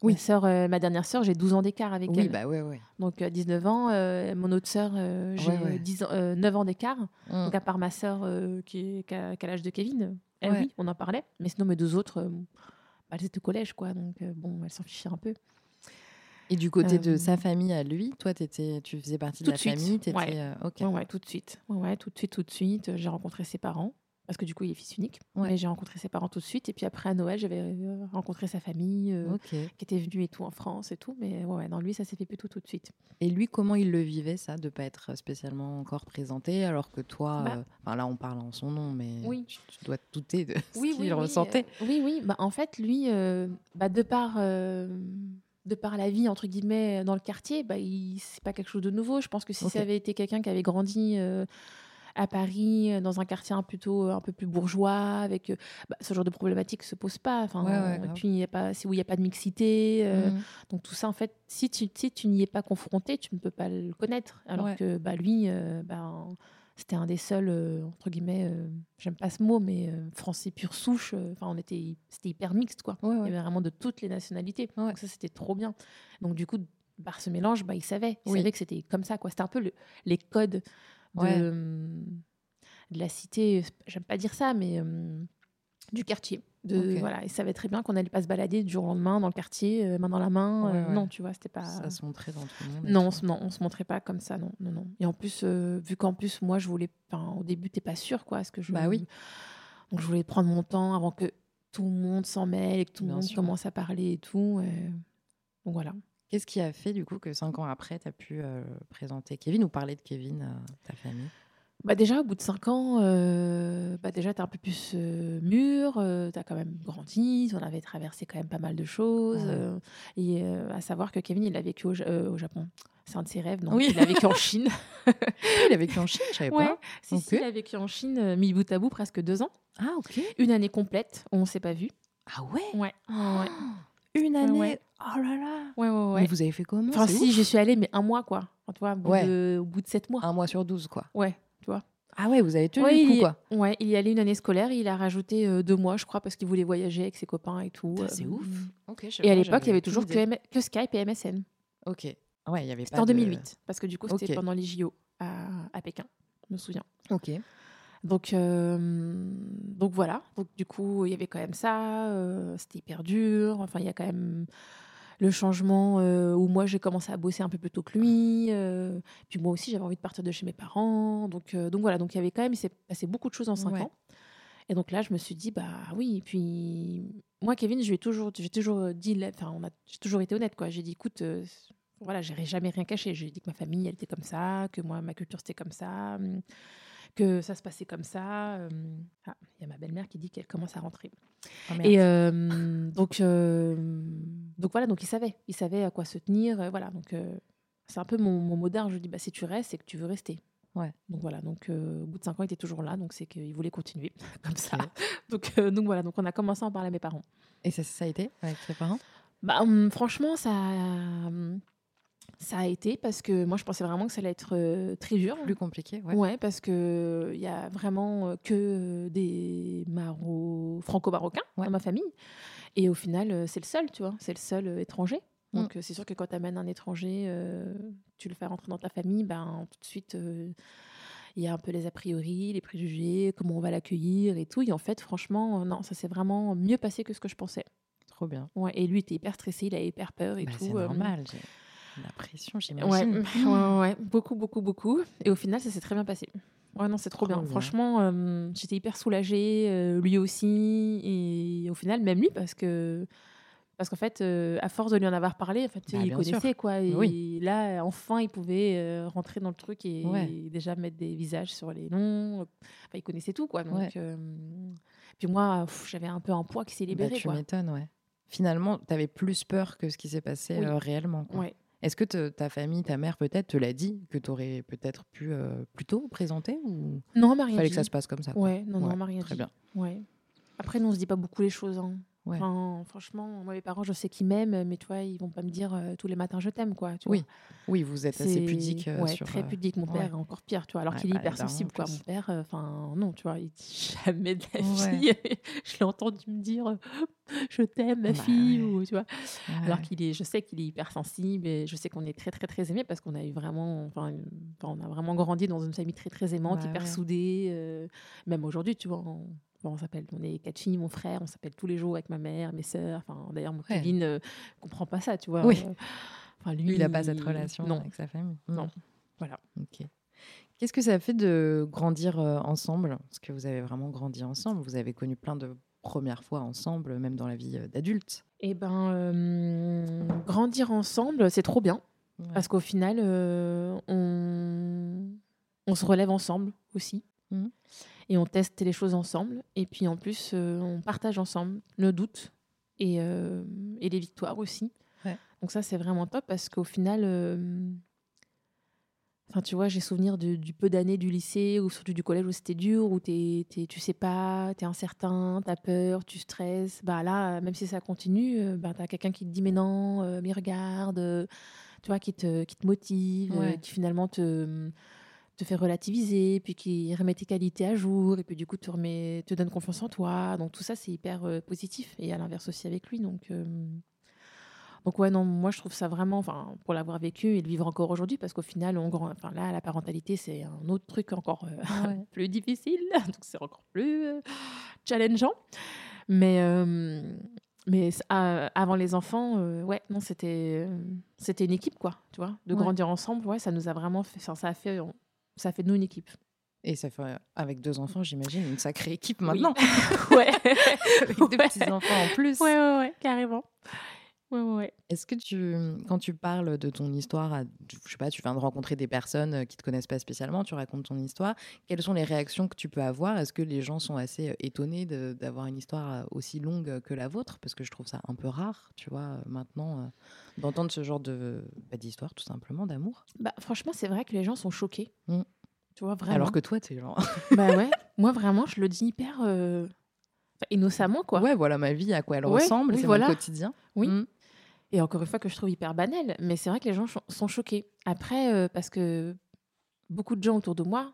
Oui. Ma, euh, ma dernière sœur, j'ai 12 ans d'écart avec Oui, elle. bah ouais, ouais. Donc, à 19 ans, euh, mon autre sœur, euh, j'ai Ouais, ouais. 10 ans- euh, 9 ans d'écart. Mm. Donc, à part ma sœur euh, qui, est, qui, a, a l'âge de Kevin, elle, oui, on en parlait. Mais sinon, mes deux autres, euh, bah, elles étaient au collège, quoi. Donc, euh, bon, elles s'en fichaient un peu. Et du côté de Euh, sa famille à lui, toi, étais, tu faisais partie de la de suite, famille t'étais, ouais. euh, ok. Ouais, tout de suite. Ouais, tout de suite, tout de suite. J'ai rencontré ses parents. Parce que du coup, il est fils unique. Ouais. J'ai rencontré ses parents tout de suite. Et puis après, à Noël, j'avais euh, rencontré sa famille. euh, qui était venu et tout en France et tout. Mais ouais, dans lui, ça s'est fait plutôt tout de suite. Et lui, comment il le vivait, ça, de pas être spécialement encore présenté, alors que toi, Bah. euh, là, on parle en son nom, mais Oui. tu, tu dois te douter de ce Oui, qu'il oui, ressentait. oui, oui. Bah, en fait, lui, euh, bah, de, par, de par la vie, entre guillemets, dans le quartier, bah, il- c'est pas quelque chose de nouveau. Je pense que si ça avait été quelqu'un qui avait grandi euh, à Paris, euh, dans un quartier un, plutôt, un peu plus bourgeois, avec euh, bah, ce genre de problématique se pose pas. Enfin, Ouais, ouais, et grave. puis, il y a pas, c'est où il n'y a pas de mixité. euh, Mhm. Donc tout ça, en fait, si tu, si tu n'y es pas confronté, tu ne peux pas le connaître. Alors Ouais. que bah, lui, euh, bah, c'était un des seuls, euh, entre guillemets, euh, j'aime pas ce mot, mais euh, français pure souche. euh, Enfin, on était, c'était hyper mixte, quoi. Il y avait vraiment de toutes les nationalités. Donc ça, c'était trop bien. Donc du coup, par ce mélange, bah, il savait. Il Oui. savait que c'était comme ça, quoi. C'était un peu le- les codes de, Ouais. hum, de la cité. J'aime pas dire ça, mais hum, du quartier. De, Ok. voilà, il savait très bien qu'on allait pas se balader du jour au lendemain dans le quartier, euh, main dans la main. Ouais, euh, ouais. Non, tu vois, c'était pas. Ça se montrait dans tout le monde. et Non, on se, non, on se montrait pas comme ça, non, non, non. Et en plus, euh, vu qu'en plus, moi, je voulais, au début, t'es pas sûr, quoi, est-ce que je. Bah oui. Donc, je voulais prendre mon temps avant que tout le monde s'en mêle et que tout le monde sûr. commence à parler et tout. Donc voilà. Qu'est-ce qui a fait, du coup, que cinq ans après, tu as pu euh, présenter Kevin ou parler de Kevin à ta famille? Bah déjà, au bout de cinq ans, euh, bah déjà, tu es un peu plus euh, mûr, tu as quand même grandi, on avait traversé quand même pas mal de choses. Ouais. euh, et euh, à savoir que Kevin, il a vécu au, Ja- euh, au Japon. C'est un de ses rêves, donc Oui. il a vécu en Chine. [laughs] Il a vécu en Chine, je savais ouais, pas. si, Ok. si, il a vécu en Chine, euh, mis bout à bout, presque deux ans. Ah, ok. Une année complète, où on s'est pas vu. Ah ouais? Ouais, ouais, Une année ouais. Oh là là ouais. ouais, ouais. Mais vous avez fait comment? Enfin, si, j'y suis allée, mais un mois, quoi. Tu vois, au bout, Ouais. de, au bout de sept mois. Un mois sur douze, quoi. Ouais, tu vois. Ah ouais, vous avez tenu Ouais, le coup, il, quoi. ouais, il y allait une année scolaire, il a rajouté euh, deux mois, je crois, parce qu'il voulait voyager avec ses copains et tout. Putain, C'est euh, ouf. Ok, je sais Et à l'époque, il y avait toujours que, idée. M- que Skype et MSN. Ok. Ouais, il y avait C'était pas en de- 2008, parce que du coup, c'était pendant les JO à, à Pékin, je me souviens. Ok. Donc, euh, donc voilà. Donc du coup, il y avait quand même ça. euh, C'était hyper dur. Enfin, il y a quand même le changement euh, où moi j'ai commencé à bosser un peu plus tôt que lui. euh, puis moi aussi, j'avais envie de partir de chez mes parents. Donc, euh, donc voilà. Donc il y avait quand même, il s'est passé beaucoup de choses en cinq Ouais. ans. Et donc là, je me suis dit, bah oui. Et puis moi, Kevin, je lui ai toujours, j'ai toujours dit, enfin, on a, j'ai toujours été honnête, quoi. J'ai dit, écoute. voilà, j'ai jamais rien caché. J'ai dit que ma famille, elle était comme ça, que moi, ma culture, c'était comme ça, hum, que ça se passait comme ça. hum. Ah, il y a ma belle-mère qui dit qu'elle commence à rentrer. Oh. Et euh, donc, euh, donc voilà, donc il savait, il savait à quoi se tenir. euh, voilà, donc euh, c'est un peu mon, mon mot d'art. Je dis, bah, si tu restes, c'est que tu veux rester. Ouais. Donc voilà, donc euh, au bout de cinq ans, il était toujours là, donc c'est qu'il voulait continuer [laughs] comme ça. Donc, euh, donc voilà, donc on a commencé à en parler à mes parents. Et ça, ça a été avec tes parents? Bah, hum, franchement, ça, hum, ça a été parce que moi, je pensais vraiment que ça allait être euh, très dur. Plus compliqué, ouais. Ouais, parce que il y a vraiment euh, que euh, des Maro... franco-marocains Ouais. dans ma famille. Et au final, euh, c'est le seul, tu vois, c'est le seul euh, étranger. Mm. Donc euh, c'est sûr que quand tu amènes un étranger, euh, tu le fais rentrer dans ta famille, ben tout de suite, euh, il y a un peu les a priori, les préjugés, comment on va l'accueillir et tout. Et en fait, franchement, euh, non, ça s'est vraiment mieux passé que ce que je pensais. Trop bien. Ouais, et lui était hyper stressé, il avait hyper peur et Bah, tout. c'est euh, normal. La pression, j'imagine. ouais, ouais, ouais, beaucoup, beaucoup, beaucoup. Et au final, ça s'est très bien passé. Ouais, non, c'est trop, bien. bien. Franchement, euh, j'étais hyper soulagée, euh, lui aussi. Et au final, même lui, parce que. Parce qu'en fait, euh, à force de lui en avoir parlé, en fait, Bah, il sûr. connaissait quoi. Et Oui. là, enfin, il pouvait rentrer dans le truc et, Ouais. déjà mettre des visages sur les noms. Enfin, il connaissait tout, quoi. Donc, Ouais. puis moi, j'avais un peu un poids qui s'est Bah, libéré, tu quoi. m'étonnes, ouais. Finalement, tu avais plus peur que ce qui s'est passé Oui. réellement. quoi. Ouais. Est-ce que te- ta famille, ta mère peut-être te l'a dit que tu aurais peut-être pu euh, plus tôt présenter ou Non, on m'a rien fallait dit. que ça se passe comme ça quoi? Ouais, non, non, Ouais, on m'a rien Très dit. bien. Ouais. Après, nous, on se dit pas beaucoup les choses. hein. Ouais. Enfin, franchement, moi, mes parents, je sais qu'ils m'aiment, mais tu vois, ils vont pas me dire euh, tous les matins je t'aime, quoi. Tu Oui, vois. Oui, vous êtes assez pudique euh, ouais, sur. très euh, pudique. Mon ouais. père est encore pire, tu vois, alors qu'il est bah, hyper les darons, sensible, quoi. Mon père, euh, enfin, non, tu vois, il dit [laughs] jamais de la vie. je l'ai entendu me dire je t'aime, ma Bah, fille, ou tu vois. Alors qu'il est, je sais qu'il est hyper sensible et je sais qu'on est très très très aimé parce qu'on a eu vraiment, enfin, on a vraiment grandi dans une famille très très aimante, Bah hyper soudée. euh, même aujourd'hui, tu vois, on, bon, on s'appelle, on est quatre filles, mon frère, on s'appelle tous les jours avec ma mère, mes sœurs. Enfin, d'ailleurs, mon Ouais. Kevin euh, comprend pas ça, tu vois. Oui. euh, Enfin, lui, Lui, il n'a pas cette relation Non, avec sa famille. Non. Voilà. Ok. Qu'est-ce que ça fait de grandir euh, ensemble? Parce que vous avez vraiment grandi ensemble. Vous avez connu plein de premières fois ensemble, même dans la vie d'adulte. Et ben, euh, grandir ensemble, c'est trop bien. Ouais. Parce qu'au final, euh, on, on se relève ensemble aussi. Mhm. Et on teste les choses ensemble. Et puis en plus, euh, on partage ensemble nos doutes et, euh, et les victoires aussi. Ouais. Donc ça, c'est vraiment top parce qu'au final, euh, enfin, tu vois, j'ai souvenir du peu d'années du lycée ou surtout du collège où c'était dur, où t'es, t'es- tu sais pas, tu es incertain, tu as peur, tu stresses. Bah là, même si ça continue, bah, tu as quelqu'un qui te dit mais non, mais regarde, tu vois, qui te, qui te motive, Ouais. qui finalement te, te fait relativiser, puis qui remet tes qualités à jour, et puis du coup te, remet, te donne confiance en toi. Donc tout ça, c'est hyper euh, positif. Et à l'inverse aussi avec lui. Donc, euh, donc ouais, non, moi je trouve ça vraiment, enfin, pour l'avoir vécu et le vivre encore aujourd'hui, parce qu'au final, on grand, enfin là, la parentalité, c'est un autre truc encore euh, Ouais. [laughs] plus difficile, [laughs] donc c'est encore plus euh, challengeant. Mais, mais avant les enfants, euh, ouais, non, c'était euh, c'était une équipe, quoi, tu vois, de Ouais. grandir ensemble, ouais, ça nous a vraiment fait, ça a fait, on- ça fait de nous une équipe. Et ça fait, euh, avec deux enfants, j'imagine, une sacrée équipe Oui. maintenant. [laughs] ouais. [laughs] avec deux petits-enfants en plus. Ouais, ouais, ouais, carrément. Ouais, ouais. Est-ce que tu, quand tu parles de ton histoire, à- je sais pas, tu viens de rencontrer des personnes euh, qui te connaissent pas spécialement, tu racontes ton histoire, quelles sont les réactions que tu peux avoir? Est-ce que les gens sont assez euh, étonnés d'avoir une histoire euh, aussi longue que la vôtre? Parce que je trouve ça un peu rare, tu vois, maintenant, euh, d'entendre ce genre de bah, d'histoire, tout simplement, d'amour. Bah, franchement, c'est vrai que les gens sont choqués. Mm. Tu vois, vraiment. Alors que toi, tu es genre, [laughs] Bah ouais, moi vraiment, je le dis hyper euh, enfin, innocemment, quoi. ouais, voilà ma vie, à quoi elle Ouais, ressemble, oui, c'est voilà. mon quotidien. Oui. Mm. Et encore une fois, que je trouve hyper banal. Mais c'est vrai que les gens sont choqués. Après, euh, parce que beaucoup de gens autour de moi,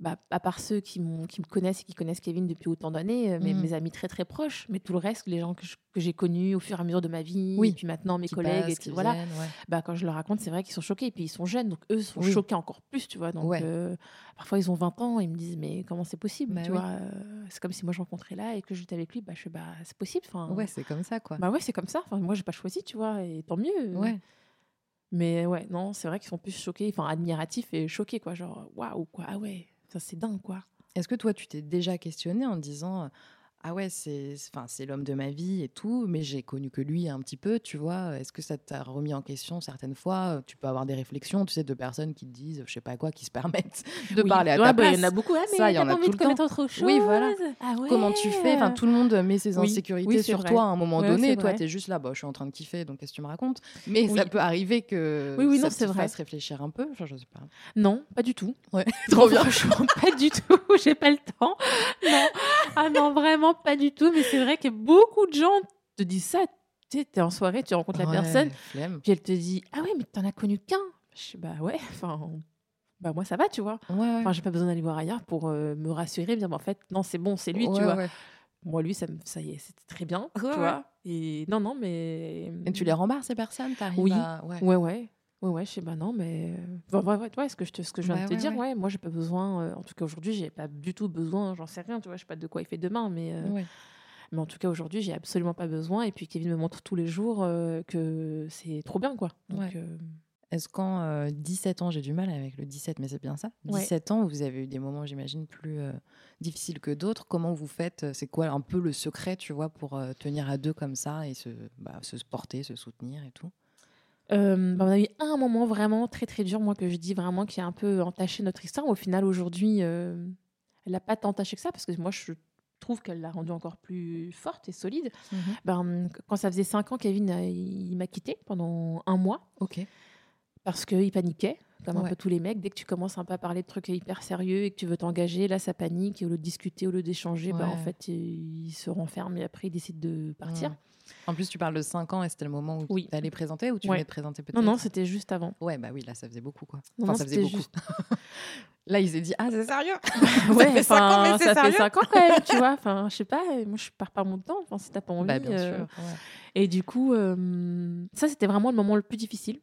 bah, à part ceux qui, qui me connaissent et qui connaissent Kevin depuis autant d'années, euh, mes, Mhm. mes amis très très proches, mais tout le reste, les gens que j'ai connus au fur et à mesure de ma vie, Oui. et puis maintenant mes Qui collègues, et qui voilà, viennent, ouais. bah, quand je leur raconte, c'est vrai qu'ils sont choqués. Et puis ils sont jeunes, donc eux sont Oui. choqués encore plus, tu vois. Donc Ouais. euh, parfois ils ont 20 ans, ils me disent, mais comment c'est possible Bah tu oui. vois euh, C'est comme si moi je rencontrais là et que j'étais avec lui, bah, je bah, c'est possible. Enfin, Ouais, c'est comme ça, quoi. bah ouais, c'est comme ça. Enfin, moi, j'ai pas choisi, tu vois, et tant mieux. ouais. Mais ouais, non, c'est vrai qu'ils sont plus choqués, enfin admiratifs et choqués, quoi. Genre, waouh, quoi. Ah ouais, c'est dingue, quoi. Est-ce que toi, tu t'es déjà questionné en disant Ah ouais, c'est enfin, c'est l'homme de ma vie et tout, mais j'ai connu que lui un petit peu, tu vois Est-ce que ça t'a remis en question certaines fois? Tu peux avoir des réflexions, tu sais, de personnes qui te disent, je sais pas quoi, qui se [laughs] permettent de Oui. parler à ta bah, place. Il y en a beaucoup. Ah, mais Ça, il y en a tout de le connaître autre chose. Oui, voilà. Ah ouais. Comment tu fais? Enfin, tout le monde met ses insécurités oui, sur vrai. toi à un moment Ouais, donné. Toi, tu es juste là, bah, je suis en train de kiffer, donc qu'est-ce que tu me racontes? Mais ça peut arriver que Oui, oui, ça non, te c'est vrai. fasse réfléchir un peu. Je sais pas. Non, pas du tout. Ouais, [laughs] trop bien. Franchement, pas du tout. [laughs] J'ai pas le temps. Non. Ah non, vraiment pas du tout. Mais c'est vrai que beaucoup de gens te disent ça. Tu t'es en soirée, tu rencontres la personne, flemme. puis elle te dit Ah ouais, mais t'en as connu qu'un. Je sais, bah ouais, enfin, bah moi ça va, tu vois. Ouais, ouais. Enfin, j'ai pas besoin d'aller voir ailleurs pour euh, me rassurer, dire, bah, en fait, non, c'est bon, c'est lui, tu vois. Moi, lui, ça, ça y est, c'était très bien, tu vois. Et non, non, mais. Et tu les rembarres, ces personnes? T'arrives Oui. à... Ouais. Ouais, ouais. Ouais, je sais, bah non, mais. Enfin, ouais, ouais, ouais, ce que je, te, ce que je viens Bah de te ouais, dire, ouais. moi, j'ai pas besoin. euh, en tout cas, aujourd'hui, j'ai pas du tout besoin, j'en sais rien, tu vois, je sais pas de quoi il fait demain, mais. euh, mais en tout cas, aujourd'hui, j'ai absolument pas besoin. Et puis, Kevin me montre tous les jours euh, que c'est trop bien, quoi. Donc, euh, Est-ce qu'en euh, 17 ans, j'ai du mal avec le 17, mais c'est bien ça? Ouais. 17 ans, vous avez eu des moments, j'imagine, plus euh, difficiles que d'autres. Comment vous faites? Euh, C'est quoi un peu le secret, tu vois, pour euh, tenir à deux comme ça et se, bah, se porter, se soutenir et tout? Euh, bah, on a eu un moment vraiment très très dur, moi, que je dis vraiment qui a un peu entaché notre histoire. Au final, aujourd'hui, euh, elle n'a pas tant entaché que ça, parce que moi, je trouve qu'elle l'a rendue encore plus forte et solide. Ben, quand ça faisait cinq ans, Kevin, a- il m'a quitté pendant un mois, Ok. parce qu'il paniquait, comme un peu tous les mecs. Dès que tu commences un peu à parler de trucs hyper sérieux et que tu veux t'engager, là, ça panique. Et au lieu de discuter, au lieu d'échanger, bah, en fait, ils se renferment et après, ils décident de partir. En plus, tu parles de 5 ans et c'était le moment où Oui. tu allais présenter ou tu Ouais. venais de présenter peut-être Non, non, c'était juste avant. Ouais, bah oui, là, ça faisait beaucoup, quoi. Enfin, non, ça faisait beaucoup. [laughs] là, il s'est dit, ah, c'est sérieux? [laughs] Ouais, fait cinq ans, mais ça fait sérieux? 5 ans quand même, tu vois. Enfin, je sais pas, moi, je pars pas mon temps. Enfin, si t'as pas envie. Bah, bien euh, sûr. ouais. Et du coup, euh, ça, c'était vraiment le moment le plus difficile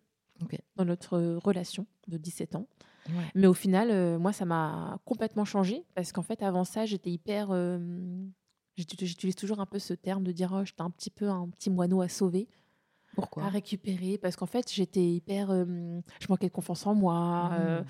dans notre euh, relation de 17 ans. Ouais. Mais au final, euh, moi, ça m'a complètement changé parce qu'en fait, avant ça, j'étais hyper. euh, J'utilise toujours un peu ce terme de dire oh, j'étais un petit peu un petit moineau à sauver, Pourquoi? À récupérer, parce qu'en fait, j'étais hyper. euh, je manquais de confiance en moi. euh, Mm.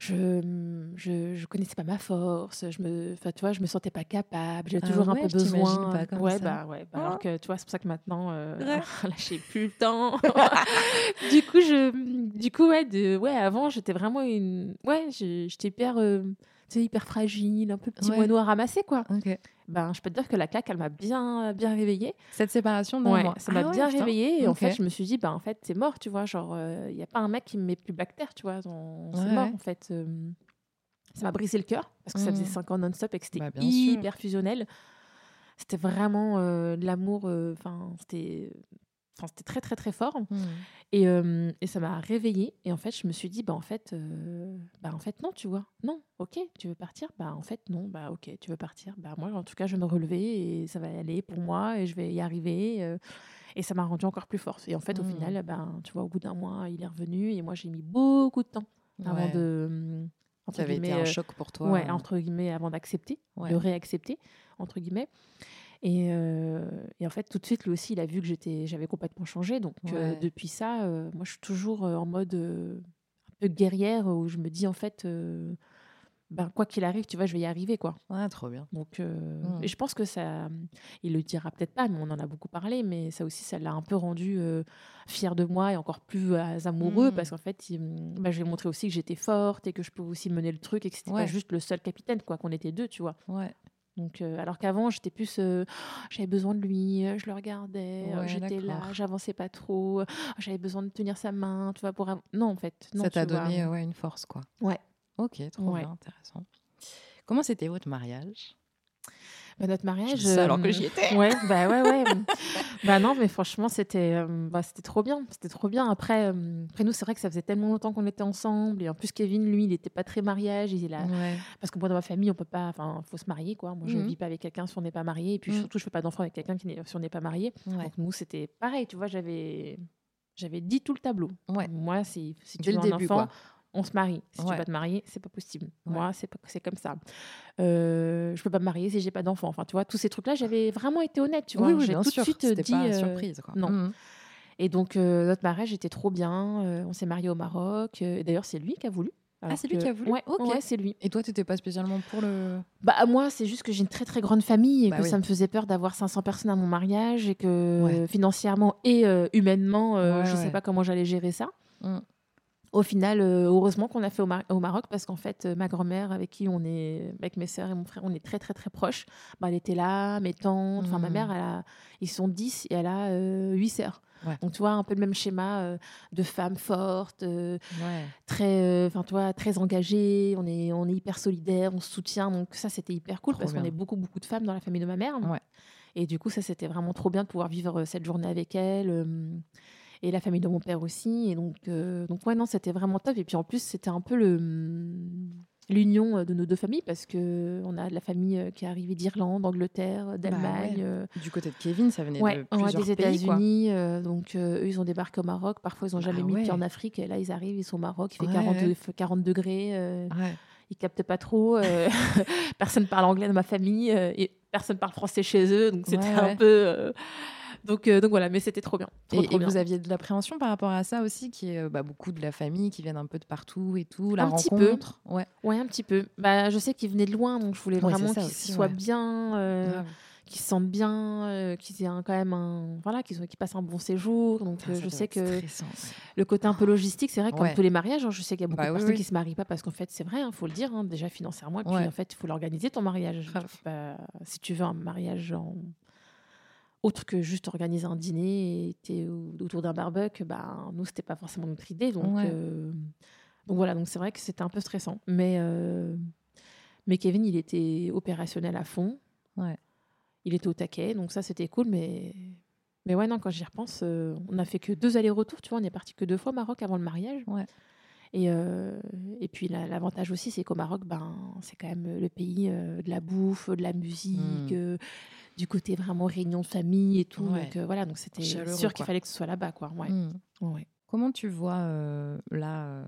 je, je, je connaissais pas ma force, je me, enfin, tu vois, je me sentais pas capable, j'avais Ah toujours ouais, un peu besoin. pas comme ouais, ça. bah ouais, bah, Ah. alors que tu vois, c'est pour ça que maintenant, euh, Ouais. [laughs] là, j'ai plus le [laughs] temps. [laughs] du coup, je, du coup, ouais, de, ouais, avant, j'étais vraiment une, ouais, j'étais hyper, euh, tu sais, hyper fragile, un peu petit Ouais. moineau à ramasser, quoi. Ben, je peux te dire que la claque, elle m'a bien, bien réveillée. Cette séparation d'un Ouais, mois. ça m'a Ah ouais, bien putain. réveillée. Et en fait, je me suis dit, bah, en fait, c'est mort, tu vois. Genre, il n'y a pas un mec qui me met plus bactère, tu vois. C'est mort, en fait. euh, ça m'a brisé le cœur parce que ça faisait Mhm. 5 ans non-stop et que c'était Bah, sûr. hyper fusionnel. C'était vraiment euh, de l'amour. Enfin, c'était. Enfin, c'était très très très fort. Hmm. et, euh, et ça m'a réveillée. Et en fait je me suis dit bah en fait euh, bah en fait non tu vois. Non ok tu veux partir? Bah en fait non. Bah ok tu veux partir? Bah moi en tout cas je vais me relever et ça va aller pour moi et je vais y arriver euh, et ça m'a rendu encore plus forte et en fait au Mhm. final ben tu vois au bout d'un mois il est revenu et moi j'ai mis beaucoup de temps avant de entre Ça avait été un choc pour toi. ouais entre guillemets avant d'accepter Ouais. de réaccepter entre guillemets et, euh, et en fait tout de suite lui aussi il a vu que j'étais j'avais complètement changé donc euh, depuis ça euh, moi je suis toujours en mode un peu guerrière où je me dis en fait ben, quoi qu'il arrive tu vois je vais y arriver quoi Ouais, trop bien. donc euh, Mm. et je pense que ça il le dira peut-être pas mais on en a beaucoup parlé mais ça aussi ça l'a un peu rendu fier de moi et encore plus amoureux Mm. parce qu'en fait il, ben, je lui ai montré aussi que j'étais forte et que je peux aussi mener le truc et que c'était Ouais. pas juste le seul capitaine quoi qu'on était deux tu vois Ouais. Donc, euh, alors qu'avant, j'étais plus. euh, j'avais besoin de lui, euh, je le regardais, Ouais, j'étais là, j'avançais pas trop, j'avais besoin de tenir sa main, tu vois, pour. Non, en fait. Non, ça t'a donné ouais, une force, quoi. Ouais. Ok, trop Ouais. bien, intéressant. Comment c'était votre mariage? Bah, notre Je mariage. dis ça alors que euh, j'y étais. Ouais, [laughs] bah ouais, ouais. bah non, mais franchement, c'était euh, bah, c'était trop bien. C'était trop bien. Après, euh, après nous, c'est vrai que ça faisait tellement longtemps qu'on était ensemble. Et en plus, Kevin, lui, il n'était pas très mariage. Il. Ouais. Parce que moi, dans ma famille, on peut pas. Enfin, faut se marier, quoi. Moi, je Mhm. vis pas avec quelqu'un si on n'est pas marié. Et puis, Mhm. surtout, je fais pas d'enfant avec quelqu'un qui si on n'est pas marié. Ouais. Donc, nous, c'était pareil. Tu vois, j'avais j'avais dit tout le tableau. Ouais. Moi, si, si tu Dès veux le un début, enfant, quoi. On se marie. Si tu Ouais. vas te marier, c'est pas possible. Ouais. Moi, c'est pas- c'est comme ça. Euh, je peux pas me marier si j'ai pas d'enfant. Enfin, tu vois, tous ces trucs-là, j'avais vraiment été honnête. Tu vois, oui, oui, j'ai tout sûr. de suite C'était dit. pas euh, surprise, quoi. non. Mhm. Et donc, euh, notre mariage était trop bien. Euh, on s'est marié au Maroc. Euh, D'ailleurs, c'est lui qui a voulu. Alors c'est lui que- qui a voulu Ouais, Ok. ouais, c'est lui. Et toi, tu n'étais pas spécialement pour le. Bah moi, c'est juste que j'ai une très très grande famille et Bah que oui. ça me faisait peur d'avoir 500 personnes à mon mariage et que Ouais. euh, financièrement et euh, humainement, euh, Ouais, je ouais. sais pas comment j'allais gérer ça. Mm. Au final, euh, heureusement qu'on a fait au, Mar- au Maroc parce qu'en fait, euh, ma grand-mère, avec qui on est, avec mes sœurs et mon frère, on est très très très proches. Bah, elle était là, mes tantes, enfin ma Mm. mère, elle a, ils sont 10 et elle a euh, 8 sœurs. Ouais. Donc tu vois un peu le même schéma euh, de femmes fortes, euh, Ouais. très, enfin toi, très engagées. On est, on est hyper solidaires, on se soutient. Donc ça, c'était hyper cool Trop parce qu'on est beaucoup beaucoup de femmes dans la famille de ma mère. Ouais. Et du coup, ça, c'était vraiment trop bien de pouvoir vivre cette journée avec elle. Et la famille de mon père aussi. Et donc, euh, donc ouais, non, c'était vraiment top. Et puis en plus, c'était un peu le l'union euh, de nos deux familles parce que on a de la famille euh, qui est arrivée d'Irlande, d'Angleterre, d'Allemagne. ouais. euh, Du côté de Kevin, ça venait Ouais, de ouais, plusieurs des. États-Unis. euh, donc, euh, eux, ils ont débarqué au Maroc. Parfois, ils n'ont jamais Bah mis le pied en Afrique. Et là, ils arrivent, ils sont au Maroc. Il fait Ouais, 40, ouais. fait 40 degrés. euh, ils captent pas trop. [laughs] personne parle anglais dans ma famille. et personne parle français chez eux. Donc, c'était un peu. Euh, donc, euh, donc, voilà, mais c'était trop bien. Trop, Et, trop et bien. vous aviez de l'appréhension par rapport à ça aussi, qui est euh, bah, beaucoup de la famille qui viennent un peu de partout et tout, la Un petit peu. rencontre. Ouais. Ouais, un petit peu. Bah, je sais qu'ils venaient de loin. Donc, je voulais Ouais, vraiment qu'ils soient ouais. bien. euh, Grave. qu'ils se sentent bien, euh, qu'ils aient un- quand même un voilà, qu'ils passent un bon séjour. Donc euh, ça je sais que stressant, le côté un peu logistique, c'est vrai comme Ouais. tous les mariages, hein, je sais qu'il y a beaucoup Bah de oui, personnes oui. qui se marient pas parce qu'en fait c'est vrai, il faut le dire, hein, déjà financièrement et puis Ouais. en fait il faut l'organiser ton mariage. Pas- si tu veux un mariage en- autre que juste organiser un dîner et autour d'un barbecue, bah nous c'était pas forcément notre idée donc. Ouais. euh, Donc voilà, donc c'est vrai que c'était un peu stressant. Mais, euh, mais Kevin, il était opérationnel à fond. Ouais. Il était au taquet, donc ça, c'était cool. Mais, mais ouais, non, quand j'y repense, euh, on a fait que deux allers-retours. Tu vois, on est parti que deux fois au Maroc avant le mariage. Ouais. Et, euh, et puis la- l'avantage aussi, c'est qu'au Maroc, ben, c'est quand même le pays euh, de la bouffe, de la musique, Mm. euh, du côté vraiment réunion de famille et tout. Ouais. Donc euh, voilà, donc c'était sûr qu'il fallait que ce soit là-bas, quoi. Ouais. Mm. Ouais. Comment tu vois euh, là, euh,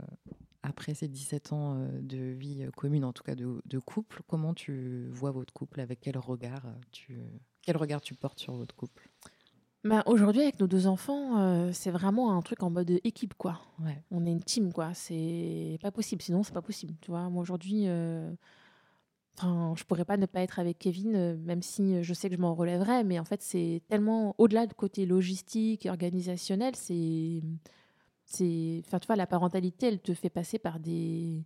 après ces 17 ans euh, de vie euh, commune, en tout cas de, de couple, comment tu vois votre couple Avec quel regard euh, tu, quel regard tu portes sur votre couple? Ben, Aujourd'hui, avec nos deux enfants, euh, c'est vraiment un truc en mode équipe, quoi. Ouais. On est une team, quoi. C'est pas possible. Sinon, c'est pas possible. Tu vois, moi aujourd'hui, euh, enfin, je pourrais pas ne pas être avec Kevin, euh, même si je sais que je m'en relèverai. Mais en fait, c'est tellement au-delà du côté logistique et organisationnel. C'est, c'est, enfin, tu vois, la parentalité, elle te fait passer par des,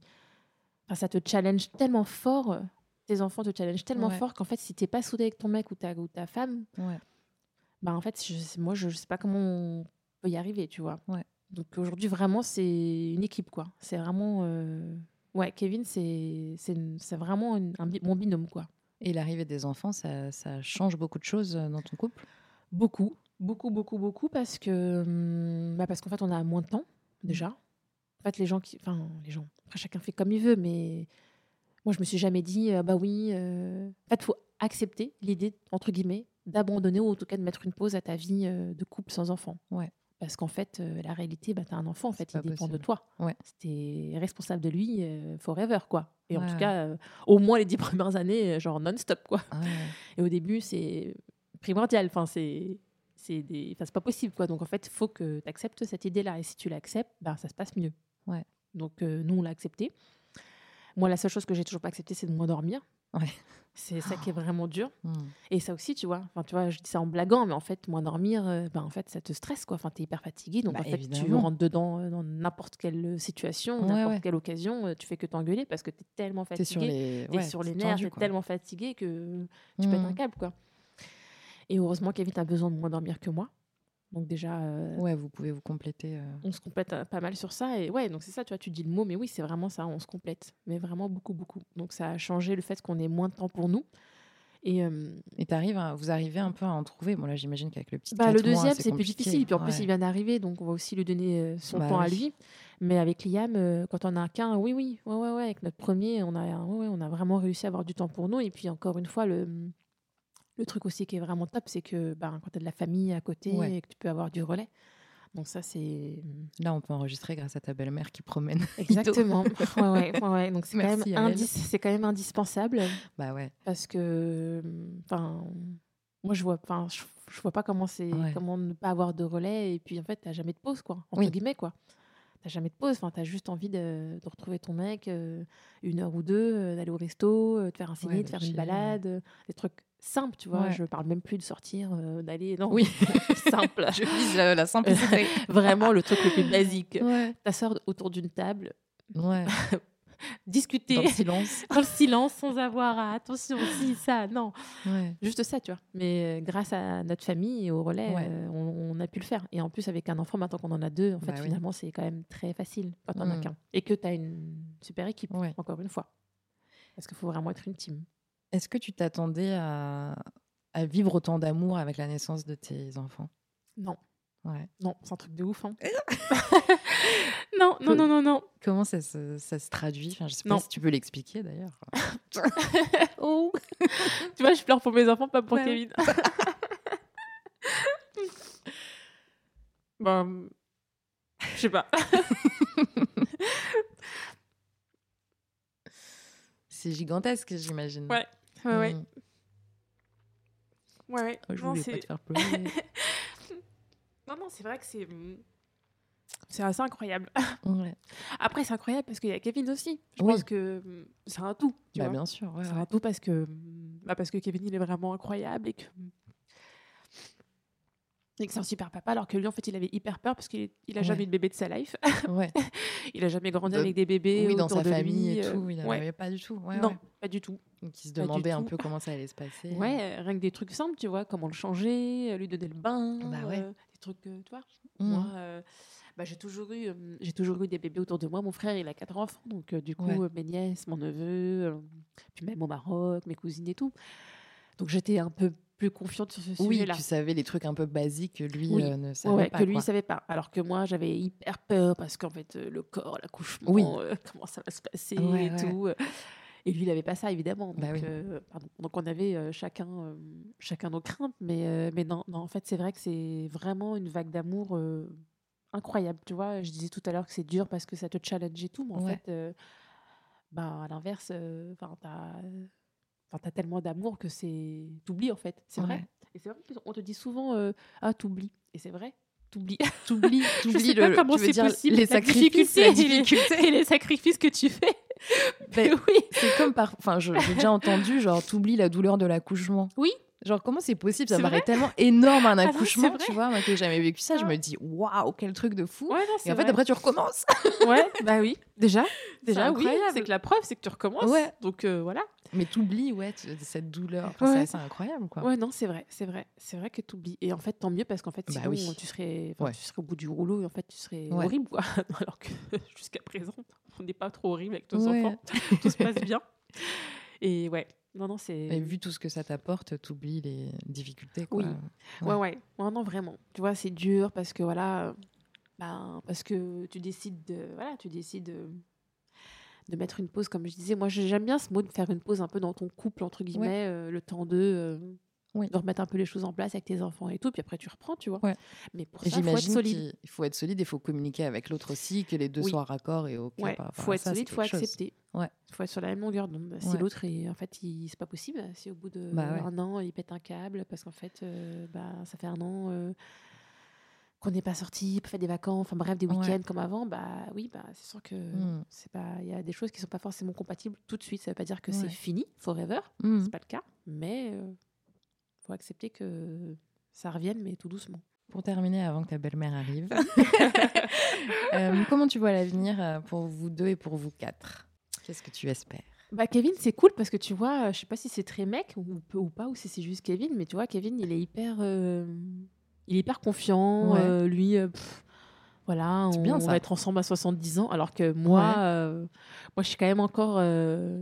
enfin, ça te challenge tellement fort. Tes enfants te challenge tellement Ouais. fort qu'en fait, si t'es pas soudé avec ton mec ou ta, ou ta femme, Ouais. bah en fait, je, moi, je sais pas comment on peut y arriver, tu vois. Ouais. Donc aujourd'hui, vraiment, c'est une équipe, quoi. C'est vraiment. euh, Ouais, Kevin, c'est vraiment une- un mon binôme, quoi. Et l'arrivée des enfants, ça, ça change beaucoup de choses euh, dans ton couple? Beaucoup, beaucoup, beaucoup, beaucoup, parce que. hum, Bah parce qu'en fait, on a moins de temps, déjà. En fait, les gens qui. Enfin, les gens. Après, chacun fait comme il veut, mais. Moi, je me suis jamais dit, euh, bah oui. euh, En fait, il faut accepter l'idée, entre guillemets, d'abandonner ou en tout cas de mettre une pause à ta vie euh, de couple sans enfant. Ouais. Parce qu'en fait, euh, la réalité, bah, tu as un enfant, en fait, il dépend de toi. Ouais. Tu es responsable de lui euh, forever, quoi. Et en tout cas, euh, au moins les dix [laughs] premières années, genre non-stop, quoi. Ah ouais. Et au début, c'est primordial. Enfin, c'est c'est des... enfin, pas possible, quoi. Donc en fait, il faut que tu acceptes cette idée-là. Et si tu l'acceptes, ben, ça se passe mieux. Ouais. Donc nous, on l'a accepté. Moi, la seule chose que j'ai toujours pas accepté, c'est de m'endormir. Ouais. C'est ça qui est vraiment dur. [gasps] Mm. Et ça aussi, tu vois, enfin, tu vois, je dis ça en blaguant, mais en fait, moins dormir, euh, ben, en fait, ça te stresse, quoi. Enfin, t'es hyper fatigué, donc Bah, en fait, tu rentres dedans euh, dans n'importe quelle situation, Ouais, n'importe ouais. quelle occasion, euh, tu fais que t'engueuler parce que t'es tellement T'es fatigué, sur les, t'es ouais, sur les nerfs, t'es tellement fatigué que tu pètes un câble, quoi. Et heureusement, Kevin a besoin de moins dormir que moi. Donc déjà, euh, Ouais, vous pouvez vous compléter. euh, on se complète euh, pas mal sur ça. Et ouais, donc c'est ça, tu vois, tu dis le mot, mais oui, c'est vraiment ça, on se complète. Mais vraiment beaucoup, beaucoup. Donc ça a changé le fait qu'on ait moins de temps pour nous. Et euh, Et t'arrives à- vous arrivez un peu à en trouver. Bon, là, j'imagine qu'avec le petit. bah, le deuxième, c'est plus difficile. Puis en plus, il vient d'arriver, donc on va aussi lui donner son Bah temps à lui. Mais avec Liam, quand on a qu'un, oui, oui, ouais, ouais, ouais, avec notre premier, on a, ouais, ouais, on a vraiment réussi à avoir du temps pour nous. Et puis encore une fois, le, le truc aussi qui est vraiment top, c'est que ben, quand tu as de la famille à côté Ouais. et que tu peux avoir du relais. Donc ça, c'est Là, on peut enregistrer grâce à ta belle-mère qui promène. [laughs] exactement. ouais, ouais, ouais. Donc c'est quand, même c'est quand même indispensable bah ouais. parce que, enfin, moi je vois, enfin, je, je vois pas comment c'est, Ouais. comment ne pas avoir de relais et puis en fait t'as jamais de pause quoi, entre Oui. guillemets quoi. T'as jamais de pause, enfin t'as juste envie de, de retrouver ton mec euh, une heure ou deux, euh, d'aller au resto, euh, de faire un ciné, Ouais, de faire une balade, des trucs simples, tu vois. Ouais. Je parle même plus de sortir, euh, d'aller, non, Oui. [laughs] simple. Je vise la, la simplicité. [laughs] Vraiment le truc le plus basique. ouais. T'asseoir autour d'une table, Ouais. [laughs] discuter Dans le silence. dans le silence sans avoir à attention si ça, non. Ouais. Juste ça, tu vois. Mais euh, grâce à notre famille et au relais, Ouais. euh, on, on a pu le faire. Et en plus, avec un enfant, maintenant qu'on en a deux, en fait, Bah oui. finalement, c'est quand même très facile quand on en Mm. qu'un. Et que tu as une super équipe, Ouais. encore une fois. Parce qu'il faut vraiment être une team. Est-ce que tu t'attendais à, à vivre autant d'amour avec la naissance de tes enfants? Non, Ouais. non, c'est un truc de ouf. hein. [laughs] non, non, non, non, non. Comment ça se, ça se traduit? Enfin, Je sais pas Non. si tu peux l'expliquer d'ailleurs. [laughs] oh. [laughs] tu vois, je pleure pour mes enfants, pas pour. Kevin. ben, je sais pas. C'est gigantesque, j'imagine. Ouais, ouais, ouais. Mm. ouais, ouais. Oh, je Non, voulais pas c'est- te faire [laughs] pleurer. non, non, c'est vrai que c'est. C'est assez incroyable. [laughs] ouais. Après, c'est incroyable parce qu'il y a Kevin aussi. Je Oui. pense que mm, c'est un tout. Tu Bah, vois. bien sûr. ouais, C'est ouais. un tout parce que, mm, bah, parce que Kevin, il est vraiment incroyable et que. Et que c'est un super papa, alors que lui, en fait, il avait hyper peur parce qu'il il a Ouais. jamais eu de bébé de sa life. Ouais. [laughs] il a jamais grandi De- avec des bébés. Oui, dans sa famille lui, et euh, tout. Il n'en ouais. avait pas du tout. Ouais, non, pas du tout. Donc, il se demandait un tout. peu comment ça allait se passer. Ouais, rien que des trucs simples, tu vois, comment le changer, euh, lui donner le bain, Bah ouais. euh, des trucs, euh, tu vois. Mm. Moi, euh, bah, j'ai toujours eu j'ai toujours eu des bébés autour de moi. Mon frère, il a quatre enfants, donc du coup, mes nièces, mon neveu, puis même au Maroc, mes cousines et tout. Donc j'étais un peu plus confiante sur ce Oui, sujet-là. tu savais les trucs un peu basiques que lui Oui. euh, ne savait ouais, pas. que lui, savait pas. Alors que moi, j'avais hyper peur parce qu'en fait, euh, le corps, l'accouchement, Oui. euh, [laughs] comment ça va se passer Ouais, et ouais. tout. Et lui, il avait pas ça, évidemment. Donc, Bah oui. euh, pardon. Donc on avait chacun, chacun nos craintes. Mais, mais non, non, en fait, c'est vrai que c'est vraiment une vague d'amour incroyable. Tu vois, je disais tout à l'heure que c'est dur parce que ça te challenge et tout. Mais en fait, bah, à l'inverse, enfin, enfin, t'as tellement d'amour que c'est t'oublies en fait. C'est vrai. Et c'est vrai qu'on te dit souvent euh, ah t'oublies. Et c'est vrai. T'oublies. [laughs] T'oublies, Je t'oublies sais pas le, comment tu veux c'est dire possible. les la sacrifices, la difficulté et les- difficulté. [laughs] et les sacrifices que tu fais. Ben, Mais oui. C'est comme par. Enfin, j'ai déjà entendu, genre, t'oublies la douleur de l'accouchement. Oui. Genre, comment c'est possible? Ça paraît tellement énorme un c'est accouchement, tu vois. Moi qui n'ai jamais vécu ça, je Ah. me dis, waouh, quel truc de fou. Ouais, non, c'est Et en fait, après, tu recommences. ouais, bah oui. Déjà, déjà, oui. C'est que la preuve, c'est que tu recommences. Ouais. Donc euh, voilà. Mais t'oublies, ouais, cette douleur. Enfin, Ouais. C'est incroyable, quoi. Ouais, non, c'est vrai, c'est vrai, c'est vrai que tu oublies. Et en fait, tant mieux parce qu'en fait, Bah sinon, oui. tu serais, Ouais. tu serais au bout du rouleau et en fait, tu serais Ouais. horrible, quoi. [laughs] Alors que [laughs] jusqu'à présent, on n'est pas trop horrible avec nos enfants. [laughs] Tout se passe bien. Et ouais, non, non, c'est. Et vu tout ce que ça t'apporte, t'oublies les difficultés, quoi. Oui. Ouais, ouais. Ouais, non, vraiment. Tu vois, c'est dur parce que voilà, ben, parce que tu décides de, voilà, tu décides de, mettre une pause, comme je disais. Moi, j'ai- j'aime bien ce mot de faire une pause un peu dans ton couple entre guillemets, euh, le temps de, euh, Oui. de remettre un peu les choses en place avec tes enfants et tout, puis après tu reprends, tu vois. Ouais. Mais pour Et ça, il faut être solide. il faut être solide, il faut communiquer avec l'autre aussi, que les deux Oui. soient raccord et OK Ouais, rapport faut être ça, solide, faut quelque chose. accepter. Ouais. faut être sur la même longueur d'onde. Si Ouais. l'autre est, en fait, il, c'est pas possible. Si au bout de Bah an, il pète un câble parce qu'en fait, euh, bah, ça fait un an euh, qu'on n'est pas sorti, pas fait des vacances, enfin bref, des Ouais. week-ends comme avant. Bah oui, bah c'est sûr que Mm. c'est pas. Il y a des choses qui sont pas forcément compatibles tout de suite. Ça veut pas dire que Ouais. c'est fini, forever. Mhm. C'est pas le cas, mais euh, faut accepter que ça revienne, mais tout doucement. Pour terminer, avant que ta belle-mère arrive, [laughs] euh, comment tu vois l'avenir euh, pour vous deux et pour vous quatre? Qu'est-ce que tu espères? Bah Kevin, c'est cool parce que tu vois, je sais pas si c'est très mec ou, ou pas, ou si c'est juste Kevin, mais tu vois, Kevin, il est hyper, euh, il est hyper confiant. Ouais. euh, lui, euh, pff, voilà, on, bien, on ça. va être ensemble à 70 ans, alors que moi, Ouais. euh, moi, je suis quand même encore,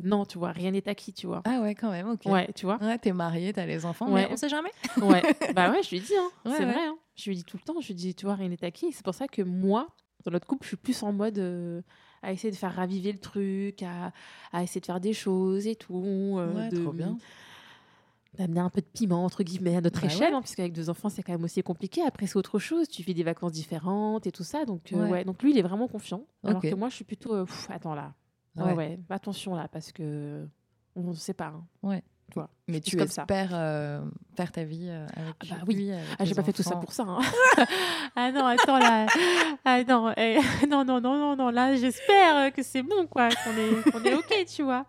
non, tu vois, rien n'est acquis, tu vois. Ah ouais, quand même, ok. Ouais, tu vois. Ouais, t'es mariée, t'as les enfants, Ouais. mais on sait jamais. [laughs] Ouais. bah ouais, je lui dis, hein, [laughs] Ouais, c'est vrai. hein. Je lui dis tout le temps, je lui dis, tu vois, rien n'est acquis. C'est pour ça que moi, dans notre couple, je suis plus en mode à essayer de faire raviver le truc, à, à essayer de faire des choses et tout. euh, Ouais, de, trop bien. D'amener un peu de piment entre guillemets à notre Bah échelle ouais. hein, puisqu'avec deux enfants c'est quand même aussi compliqué après c'est autre chose tu vis des vacances différentes et tout ça donc euh, Ouais. ouais. donc lui il est vraiment confiant alors que moi je suis plutôt euh, Pff, attends là Ouais. attention là parce que on ne sait pas hein. Ouais. tu vois Mais tu espères euh, faire ta vie euh, avec Ah bah oui. lui avec ah j'ai les pas fait tout ça pour ça hein. [laughs] ah non attends là ah non eh, [laughs] non non non non non là j'espère que c'est bon quoi qu'on est qu'on est ok tu vois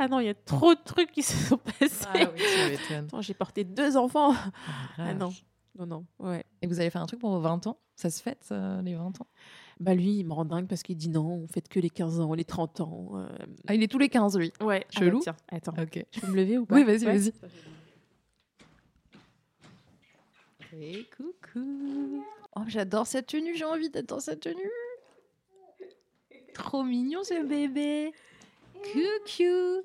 ah non il y a trop de trucs qui [laughs] se sont passés Ah oui, j'ai porté deux enfants Ah, ah non non non ouais Et vous allez faire un truc pour vos 20 ans? Ça se fête, euh, les 20 ans? Bah lui, il me rend dingue parce qu'il dit non, on fait que les 15 ans, les 30 ans. euh. Ah, il est tous les 15, lui? Ouais, Chelou? Ah bah tiens, attends, Ok. je peux me lever ou [laughs] pas? Oui, vas-y, Ouais. vas-y. Et coucou. Oh, j'adore cette tenue, j'ai envie d'être dans cette tenue. Trop mignon ce bébé. Coucou.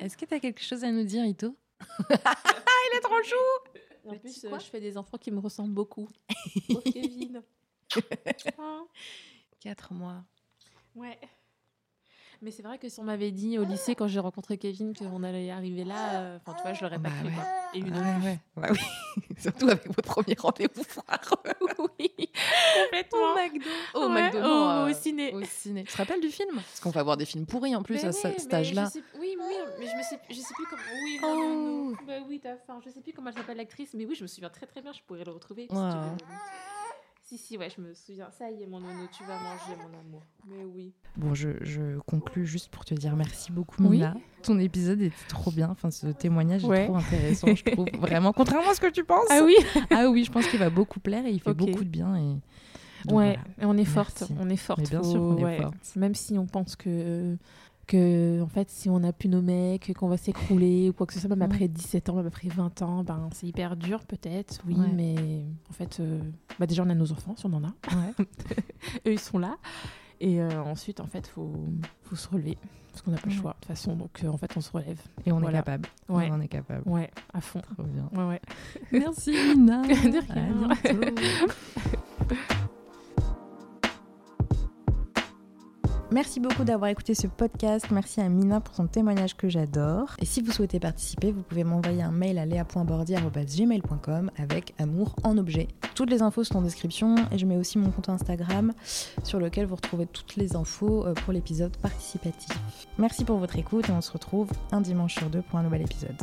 Est-ce que tu as quelque chose à nous dire, Ito? [laughs] Il est trop chou. En plus, euh, quoi je fais des enfants qui me ressemblent beaucoup. Kevin. [laughs] 4 mois. Ouais. Mais c'est vrai que si on m'avait dit au lycée, quand j'ai rencontré Kevin, qu'on allait arriver là, euh, enfin, tu vois, je l'aurais pas Bah cru. ouais. Et une Ouais, ouais. Bah oui. [laughs] Surtout avec votre premier rendez-vous [laughs] oui, complètement. McDo. Au Ouais, McDo, au- non, euh, au ciné. Au ciné. Tu te rappelles du film? Parce qu'on va voir des films pourris en plus Mais à ce- cet âge-là. sais- Oui, oui, mais je, me sais, je sais plus comment. Oui, non, non, non. Oh. Bah oui, t'as faim. Je sais plus comment elle s'appelle l'actrice, mais oui, je me souviens très très bien. Je pourrais le retrouver. si tu veux. Si, si, ouais, je me souviens. Ça y est, mon nono, tu vas manger, mon amour. Mais oui. Bon, je, je conclus juste pour te dire merci beaucoup, Oui. Mina. Ton épisode était trop bien. Enfin, ce témoignage Ouais. est trop intéressant, je trouve. [laughs] Vraiment, contrairement à ce que tu penses. Ah oui [laughs] Ah oui, je pense qu'il va beaucoup plaire et il fait beaucoup de bien. Et... Donc Ouais, voilà. et on est forte. Merci. On est forte. Mais bien sûr qu'on est ouais. forte. Même si on pense que que en fait si on n'a plus nos mecs qu'on va s'écrouler ou quoi que ce soit même Mm. après 17 ans même après 20 ans ben c'est hyper dur peut-être oui Ouais. mais en fait euh, bah, déjà on a nos enfants si on en a Ouais. [laughs] eux ils sont là et euh, ensuite en fait faut faut se relever parce qu'on n'a pas le choix de toute façon donc euh, en fait on se relève Et on Voilà. est capable. Ouais. On en est capable. ouais à fond Trop bien. ouais ouais [laughs] Merci Mina. De rien. [laughs] Merci beaucoup d'avoir écouté ce podcast. Merci à Mina pour son témoignage que j'adore. Et si vous souhaitez participer, vous pouvez m'envoyer un mail à léa.bordier.gmail.com avec amour en objet. Toutes les infos sont en description et je mets aussi mon compte Instagram sur lequel vous retrouvez toutes les infos euh, pour l'épisode participatif. Merci pour votre écoute et on se retrouve un dimanche sur deux pour un nouvel épisode.